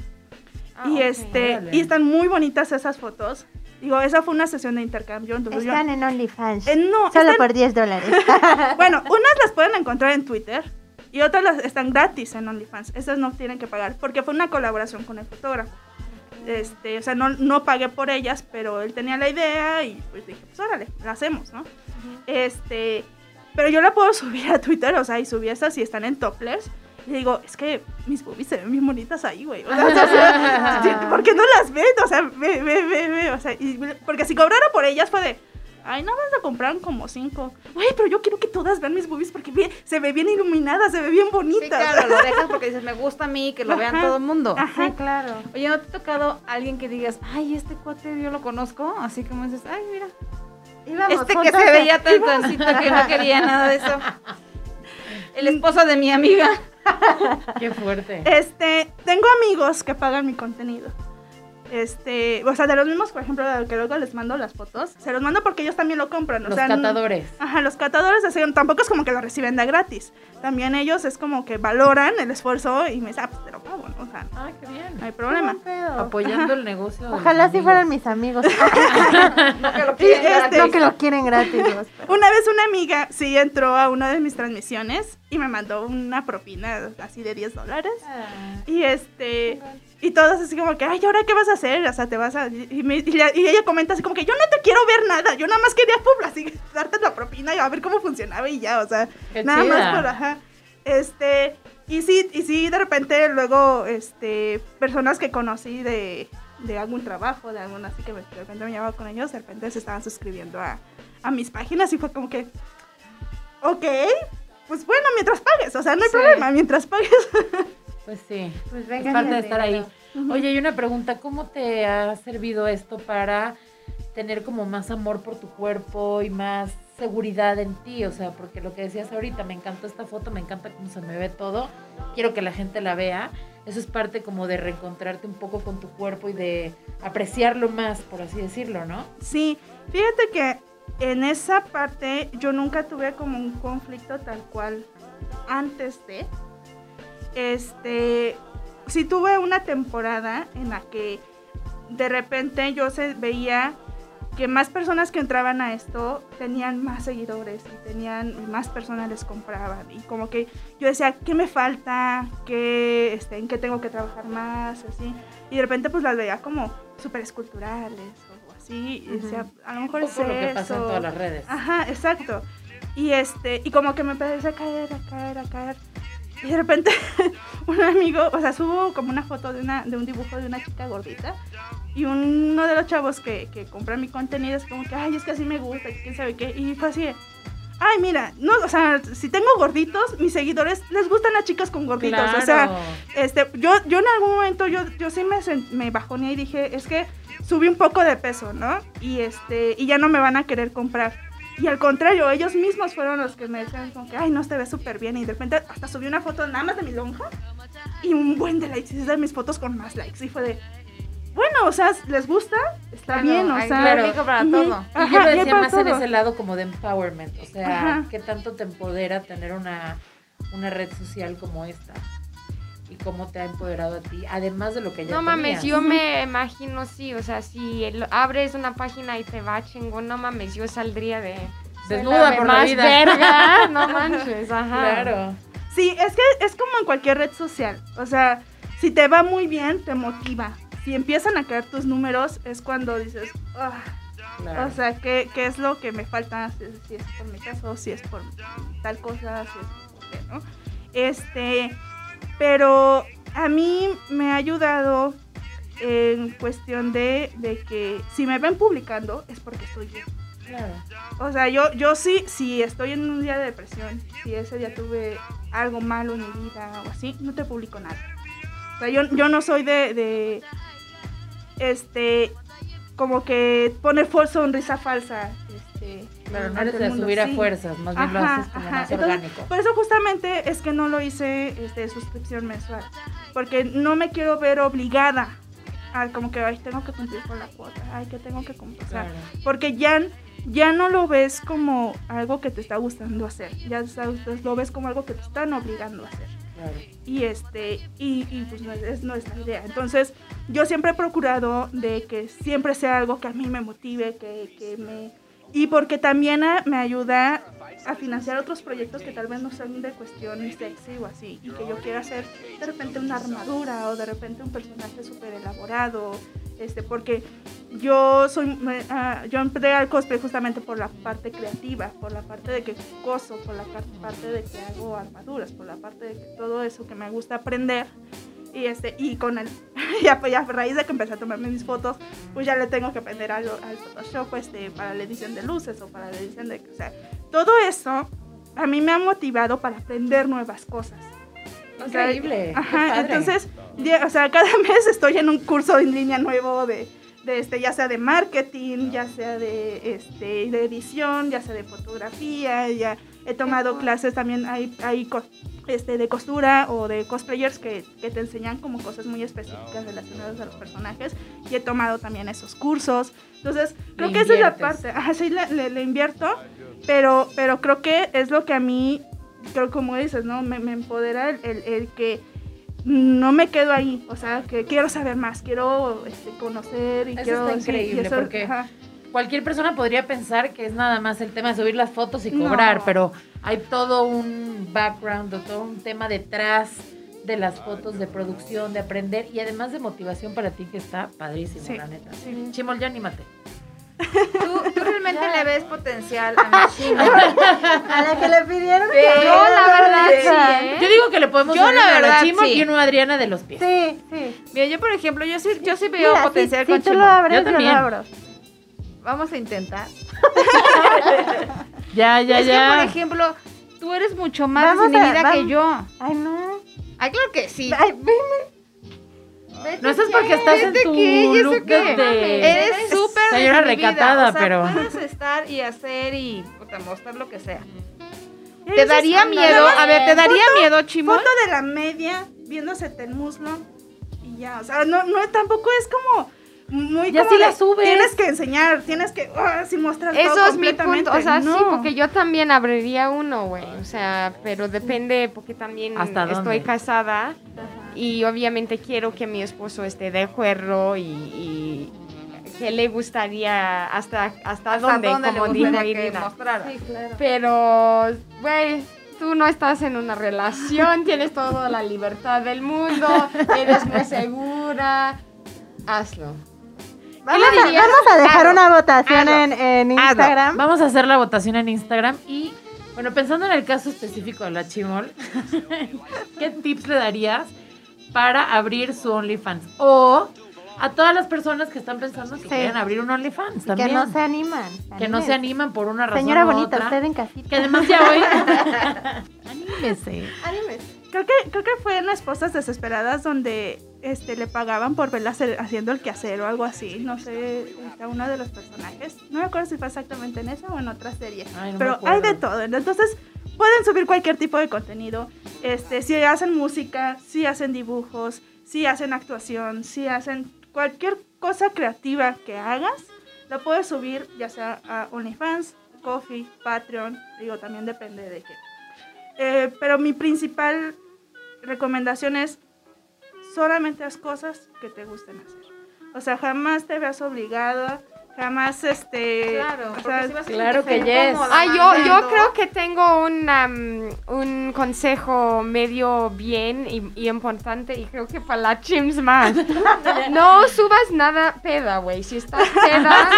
Ah, y ok. este, y están muy bonitas esas fotos. Digo, esa fue una sesión de intercambio, entonces yo- Están en OnlyFans. Eh, no, Solo están- por 10 dólares. bueno, unas las pueden encontrar en Twitter Y otras las- están gratis en OnlyFans. Esas no tienen que pagar porque fue una colaboración con el fotógrafo. Este, o sea, no, no pagué por ellas, pero él tenía la idea y pues dije, pues órale, la hacemos, ¿no? Este, pero yo la puedo subir a Twitter, o sea, y subí esas y están en topless. Y digo, es que mis boobies se ven bien bonitas ahí, güey. O sea, o sea, sí, ¿por qué no las ven? O sea, ve, ve, ve, ve. O sea, y- porque si cobrara por ellas fue de, ay, nada más la compraron como cinco. Güey, pero yo quiero que todas vean mis boobies porque se ve bien iluminada, se ve bien bonita. Sí, claro, lo dejas porque dices, me gusta a mí, que lo vean todo el mundo. Ajá. Sí, claro. Oye, ¿no te ha tocado alguien que digas, ay, este cuate yo lo conozco? Así como dices, ay, mira. Íbamos Este que se veía tan tancito que no quería nada de eso. El esposo de mi amiga. Qué fuerte. Este, tengo amigos que pagan mi contenido. Este, o sea, de los mismos, por ejemplo, de que luego les mando las fotos, se los mando porque ellos también lo compran. o Los sea, n- catadores. Ajá, los catadores así, tampoco es como que lo reciben de gratis. También ellos es como que valoran el esfuerzo y me dicen, ah, pues te lo pago, ¿no? O sea, Ay, qué bien. no hay problema. Apoyando el negocio. Ojalá sí fueran mis amigos. No que lo quieren gratis. no que lo quieren gratis. Una vez una amiga sí entró a una de mis transmisiones y me mandó una propina así de 10 dólares. Y este. Y todos así como que, ay, ¿ahora qué vas a hacer? O sea, te vas a. Y, me- y la- y ella comenta así como que yo no te quiero ver nada. Yo nada más quería pum, así darte la propina y a ver cómo funcionaba y ya. O sea, Qué nada chida. más por ajá. Este. Y sí, y sí, de repente luego, este, personas que conocí de, de algún trabajo, de algún así que me- de repente me llevaba con ellos, de repente se estaban suscribiendo a, a mis páginas y fue como que, ok, pues bueno, mientras pagues, o sea, no hay Sí. problema, mientras pagues. Pues sí. Pues Es parte de estar ahí. Oye, hay una pregunta. ¿Cómo te ha servido esto para tener como más amor por tu cuerpo y más seguridad en ti? O sea, porque lo que decías ahorita, me encantó esta foto, me encanta cómo se me ve todo. Quiero que la gente la vea. Eso es parte como de reencontrarte un poco con tu cuerpo y de apreciarlo más, por así decirlo, ¿no? Sí, fíjate que en esa parte yo nunca tuve como un conflicto tal cual antes de. Este, sí tuve una temporada en la que de repente yo se veía que más personas que entraban a esto tenían más seguidores y tenían más personas les compraban y como que yo decía qué me falta qué este en qué tengo que trabajar más así y de repente pues las veía como súper esculturales o así y decía a lo mejor Un es poco lo que pasa en eso". todas las redes. Ajá, exacto. Y este, y como que me empecé a caer, a caer, a caer. Y de repente un amigo, o sea, subo como una foto de una, de un dibujo de una chica gordita. Y uno de los chavos que, que compra mi contenido es como que, ay, es que así me gusta, quién sabe qué. Y fue así, ay, mira, no, o sea, si tengo gorditos, mis seguidores les gustan las chicas con gorditos. O sea, este, yo, yo en algún momento, yo, yo sí me, me bajoné y dije, es que subí un poco de peso, ¿no? Y este, y ya no me van a querer comprar. Y al contrario, ellos mismos fueron los que me decían como que, ay, no, te ves súper bien. Y de repente hasta subí una foto nada más de mi lonja y un buen de likes. Y es de mis fotos con más likes. Y fue de, bueno, o sea, ¿les gusta? Está Claro, bien, o sea. claro. público para todo. Y yo lo decía más en ese lado como de empowerment, o sea, Ajá. qué tanto te empodera tener una, una red social como esta y cómo te ha empoderado a ti, además de lo que ya No mames, tenías. yo me imagino sí, o sea, si el- abres una página y te va chingón, no mames, yo saldría de... Desnuda de por la vida. verga, no manches, ajá. Claro. Sí, es que es como en cualquier red social. O sea, si te va muy bien, te motiva. Si empiezan a caer tus números, es cuando dices, "Ah", claro. o sea, ¿qué, ¿qué es lo que me falta? Si, si es por mi caso, si es por tal cosa, si es por qué, ¿no? Este, pero a mí me ha ayudado en cuestión de, de que si me ven publicando es porque estoy bien. claro. O sea, yo, yo sí, si estoy en un día de depresión, si ese día tuve algo malo en mi vida o así, no te publico nada. O sea, yo, yo no soy de, de, este, como que poner for- sonrisa falsa. Este, Claro, no eres de subir a sí. fuerzas, más bien lo Ajá, haces como ajá. más Entonces, orgánico. Por eso justamente es que no lo hice este, suscripción mensual. Porque no me quiero ver obligada a como que, ay, tengo que cumplir con la cuota, ay, que tengo que sea, Claro. porque ya, ya no lo ves como algo que te está gustando hacer, ya sabes, lo ves como algo que te están obligando a hacer. Claro. Y este, y, y, pues no es, no es la idea. Entonces, yo siempre he procurado de que siempre sea algo que a mí me motive, que, que me y porque también ah, me ayuda a financiar otros proyectos que tal vez no son de cuestión sexy o así, y que yo quiera hacer de repente una armadura o de repente un personaje súper elaborado, este, porque yo soy, ah, yo entré al cosplay justamente por la parte creativa, por la parte de que coso, por la par- parte de que hago armaduras, por la parte de que todo eso que me gusta aprender. Y, este, y con el, ya, pues, ya a raíz de que empecé a tomarme mis fotos, pues ya le tengo que aprender al, al Photoshop este, para la edición de luces o para la edición de... O sea, todo eso a mí me ha motivado para aprender nuevas cosas. O sea, Increíble. Ajá, entonces, o sea, cada mes estoy en un curso en línea nuevo de, de este, ya sea de marketing, ya sea de, este, de edición, ya sea de fotografía, ya he tomado clases también, hay, hay este, de costura o de cosplayers que, que te enseñan como cosas muy específicas relacionadas a los personajes y he tomado también esos cursos. Entonces, creo Le que esa es la parte, ajá, sí, le, le- le invierto, pero, pero creo que es lo que a mí, creo como dices, ¿no? Me, me empodera el, el- el que no me quedo ahí, o sea, que quiero saber más, quiero este, conocer y Eso quiero... está sí, y increíble, eso- porque- ajá. Cualquier persona podría pensar que es nada más el tema de subir las fotos y cobrar, No. pero hay todo un background, o todo un tema detrás de las fotos, de producción, de aprender y además de motivación para ti que está padrísimo, Sí, la neta. sí. Chimol, ya anímate. ¿Tú, tú realmente le ves potencial a mi. A la que le pidieron que Yo, la verdad, Sí. sí, ¿eh? Yo digo que le podemos Yo, la uno a verdad, Chimol sí. y uno a Adriana de los pies. Sí, sí. Mira, yo por ejemplo, yo sí, yo sí veo Mira, potencial si con tú lo abres, Yo yo, también. lo abro. Vamos a intentar. Ya, ya, es que, ya. por ejemplo, tú eres mucho más Vamos a- que yo. Ay, no. Ay, claro que sí. Ay, veme. no, eso es porque estás en tu que, ¿y eso look qué? de... Eres súper Señora recatada, o sea, pero- puedes estar y hacer y puta, mostrar lo que sea. ¿Te daría miedo? A ver, ¿te daría miedo, Chimol? Foto de la media, viéndose el muslo y ya, o sea, no, no, tampoco es como muy Ya como sí la subes. Tienes que enseñar, tienes que, ah, así mostrar todo Eso es mi completamente. punto, o sea, sí, porque yo también abriría uno, güey, o sea, pero depende porque también ¿Hasta dónde? estoy casada y obviamente quiero que mi esposo esté de acuerdo y, y que le gustaría hasta hasta, dónde, le como dijo Irina. mostrara? Pero, güey, tú no estás en una relación, tienes toda la libertad del mundo, eres muy segura, hazlo. Vamos a, dirías? vamos a dejar una votación en. Instagram. Vamos a hacer la votación en Instagram y, bueno, pensando en el caso específico de la Chimol, ¿qué tips le darías para abrir su OnlyFans? O a todas las personas que están pensando que Sí. quieren abrir un OnlyFans también. Que no se animan. Que no se animan por una razón Señora u bonita, otra. usted en casita. Que además ya hoy... Anímese. Anímese. Creo que, creo que fue en Esposas Desesperadas donde este, le pagaban por verla hacer- haciendo el quehacer o algo así. No sé, está uno de los personajes. No me acuerdo si fue exactamente en esa o en otra serie. Ay, no Pero hay de todo. Entonces, pueden subir cualquier tipo de contenido. Este, si hacen música, si hacen dibujos, si hacen actuación, si hacen cualquier cosa creativa que hagas, la puedes subir ya sea a OnlyFans, Coffee, Patreon. Digo, también depende de qué. Eh, pero mi principal recomendación es solamente haz cosas que te gusten hacer. O sea, jamás te veas obligada, jamás este... Claro, o sea, si vas a claro que yes. Ah, yo, yo creo que tengo un, am, un consejo medio bien y, y importante y creo que para la Chims más. No subas nada peda, güey. Si estás peda,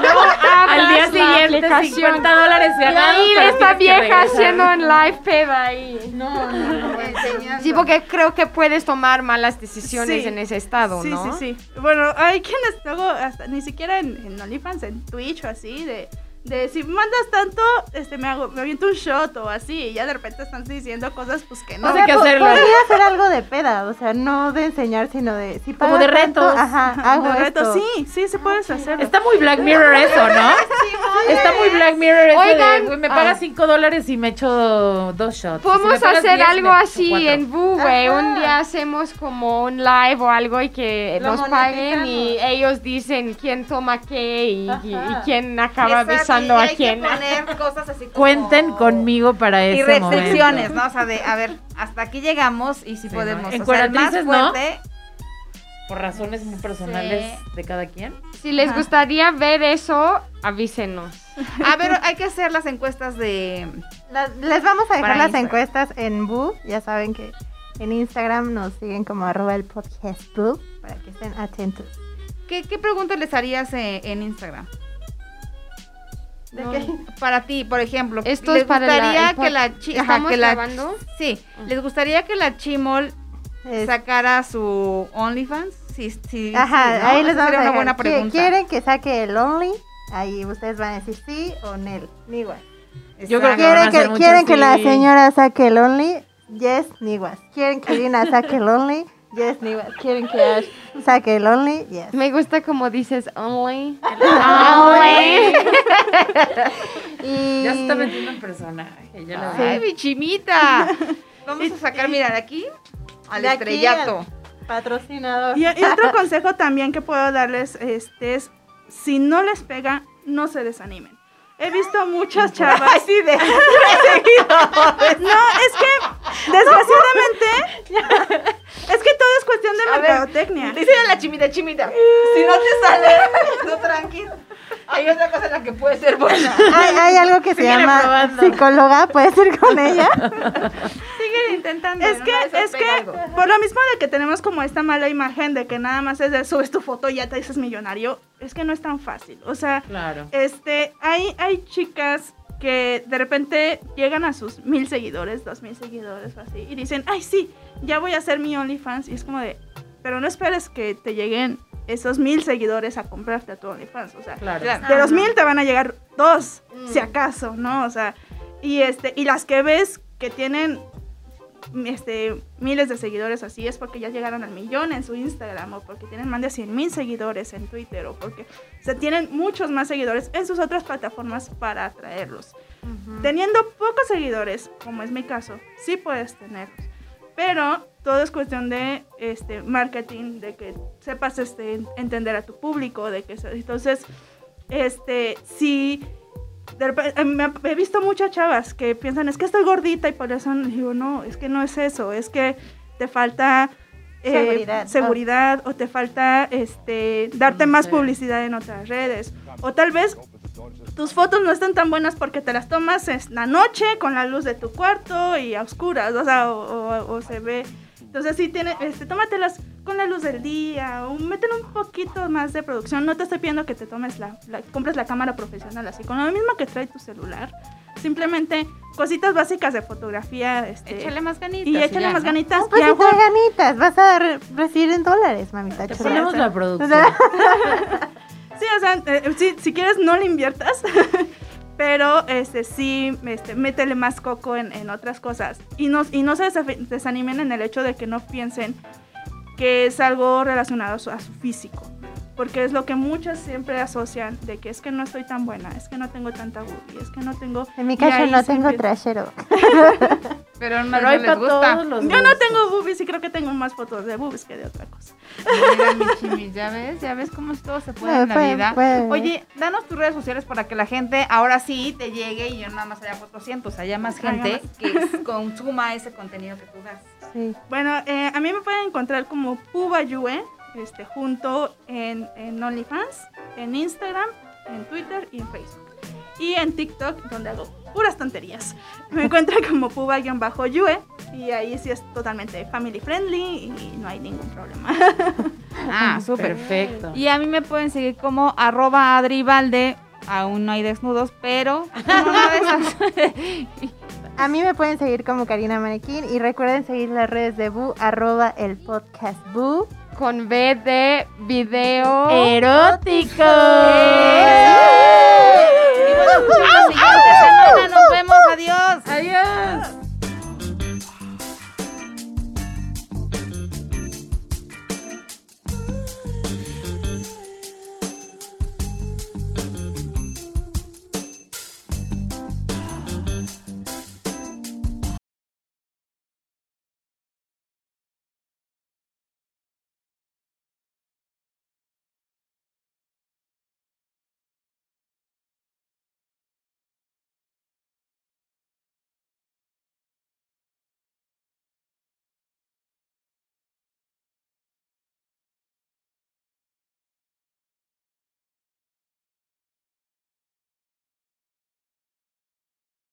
no abras Al día la siguiente, aplicación. 50 dólares Y ganados. pero esta vieja haciendo un live peda ahí. No, no, no. Enseñando. Sí, porque creo que puedes tomar malas decisiones Sí. en ese estado, sí, ¿no? sí, sí. Bueno, hay quienes luego, hasta ni siquiera en, en OnlyFans, en Twitch o así, de, de si mandas tanto, este, me hago, me aviento un shot o así, y ya de repente están diciendo cosas, pues que no. No sé qué po- hacerlo. Podría hacer algo de peda, o sea, no de enseñar, sino de... Si Como de tanto, retos. Ajá, hago De reto, esto. sí, sí, sí puedes hacerlo. Está muy Black Mirror eso, ¿no? Está muy Black Mirror eso Oigan, de, me ah. pagas 5 dólares y me echo dos shots. Podemos hacer 10, algo así cuatro. en Boo, güey. Un día hacemos como un live o algo y que Lo nos paguen y ellos dicen quién toma qué y, y- y Ajá. quién acaba Exacto, besando y a hay que quién. poner cosas así como- Cuenten conmigo para Y ese restricciones, momento. ¿no? O sea, de, a ver, hasta aquí llegamos y si Sí, podemos. ¿no? o sea, el más Encueratrices, ¿no? fuerte. por razones muy personales de cada quien. Si les gustaría ver eso, avísenos. A ver, hay que hacer las encuestas de... Las- les vamos a dejar Para las Instagram. encuestas en Boo. Ya saben que en Instagram nos siguen como arroba el podcast Boo para que estén atentos. ¿Qué, qué preguntas les harías eh, en Instagram? ¿De No. qué? Para ti, por ejemplo. Esto ¿les es para la- gustaría el que la chi- ajá, ¿Estamos que la-? Sí, ¿les gustaría que la Chimol Es- sacara su OnlyFans? Sí, sí. Ajá, sí, ¿no? ahí les vamos a una dejar. buena ¿Qui- pregunta. ¿Quieren que saque el Only? Ahí ustedes van a decir sí o Nel. Niguas. Yo creo que ¿Quieren que, ¿quieren que la señora saque el Only? Yes, Niguas. ¿Quieren que Lina saque el Only? Yes. ¿Quieren que Ash saque el Only? Yes. Me gusta como dices only. Y... Ya se está metiendo en personaje, ya la. ¡Ay, mi chimita! Vamos a sacar, mira, de aquí al De aquí estrellato. Patrocinador. Y, y otro consejo también que puedo darles este es, si no les pega, no se desanimen. He visto muchas chavas. Así de... No, es que, desgraciadamente, es que todo es cuestión de mercadotecnia. Dicen a la chimita, chimita. Si no te sale, no tranquilo. Hay otra cosa en la que puede ser buena. Hay, hay algo que se llama probando. psicóloga, puedes ir con ella. Siguen intentando. Es que, es que, algo. por lo mismo de que tenemos como esta mala imagen de que nada más es de subes tu foto y ya te dices millonario, es que no es tan fácil. O sea, Claro. este, hay, hay chicas que de repente llegan a sus mil seguidores, dos mil seguidores o así, y dicen, ay sí, ya voy a hacer mi OnlyFans. Y es como de, pero no esperes que te lleguen esos mil seguidores a comprarte a tu OnlyFans. O sea, Claro. Claro. de los mil te van a llegar dos, si acaso, ¿no? O sea, y este, y las que ves que tienen este, miles de seguidores así es porque ya llegaron al millón en su Instagram o porque tienen más de 100 mil seguidores en Twitter o porque se tienen muchos más seguidores en sus otras plataformas para atraerlos. Teniendo pocos seguidores, como es mi caso, sí puedes tenerlos. Pero todo es cuestión de este marketing, de que sepas este, entender a tu público, de que entonces este si de repente, me- he visto muchas chavas que piensan es que estoy gordita y por eso no", digo no es que no es eso es que te falta eh, Seguridad. seguridad o te falta este darte más Conocer. publicidad en otras redes o tal vez tus fotos no están tan buenas porque te las tomas en la noche con la luz de tu cuarto y a oscuras, o sea, o, o- o se ve. Entonces sí tiene, este, tómatelas con la luz del día, o métele un poquito más de producción. No te estoy pidiendo que te tomes la, la- compres la cámara profesional así, con lo mismo que trae tu celular. Simplemente cositas básicas de fotografía, este, Échale más ganitas. y échale ya, más ¿no? ganitas. Pues lo mejor- trae ganitas, vas a re- recibir en dólares, mamita. Te ponemos la producción. Sí, o sea, eh, si, si quieres no le inviertas, pero este sí, este, métele más coco en, en otras cosas. Y no, y no se desanimen en el hecho de que no piensen que es algo relacionado a su, a su físico. Porque es lo que muchas siempre asocian de que es que no estoy tan buena, es que no tengo tanta boobie, es que no tengo... En mi caso no tengo empieza- trasero. Pero no, Pero no hay les para gusta. todos los Yo no tengo boobies y creo que tengo más fotos de boobies que de otra cosa. Mira, mi chimis, ya ves, ya ves cómo todo se puede No, en la puede- vida. puede. Oye, danos tus redes sociales para que la gente ahora sí te llegue y yo nada más haya 400, haya más Haya gente que consuma ese contenido que tú das. Sí. Bueno, eh, a mí me pueden encontrar como Puba Yue, este, junto en, en OnlyFans, en Instagram, en Twitter y en Facebook. Y en TikTok, donde hago puras tonterías. Me encuentran como Puba-Yue y ahí sí es totalmente family friendly y no hay ningún problema. Ah, súper. Perfecto. Y a mí me pueden seguir como arroba adribalde. Aún no hay desnudos, pero. A mí me pueden seguir como Karina Manequín y recuerden seguir las redes de Boo, arroba el podcast Boo. Con B de video. Erótico. Y bueno, la siguiente semana nos vemos. Adiós. Adiós.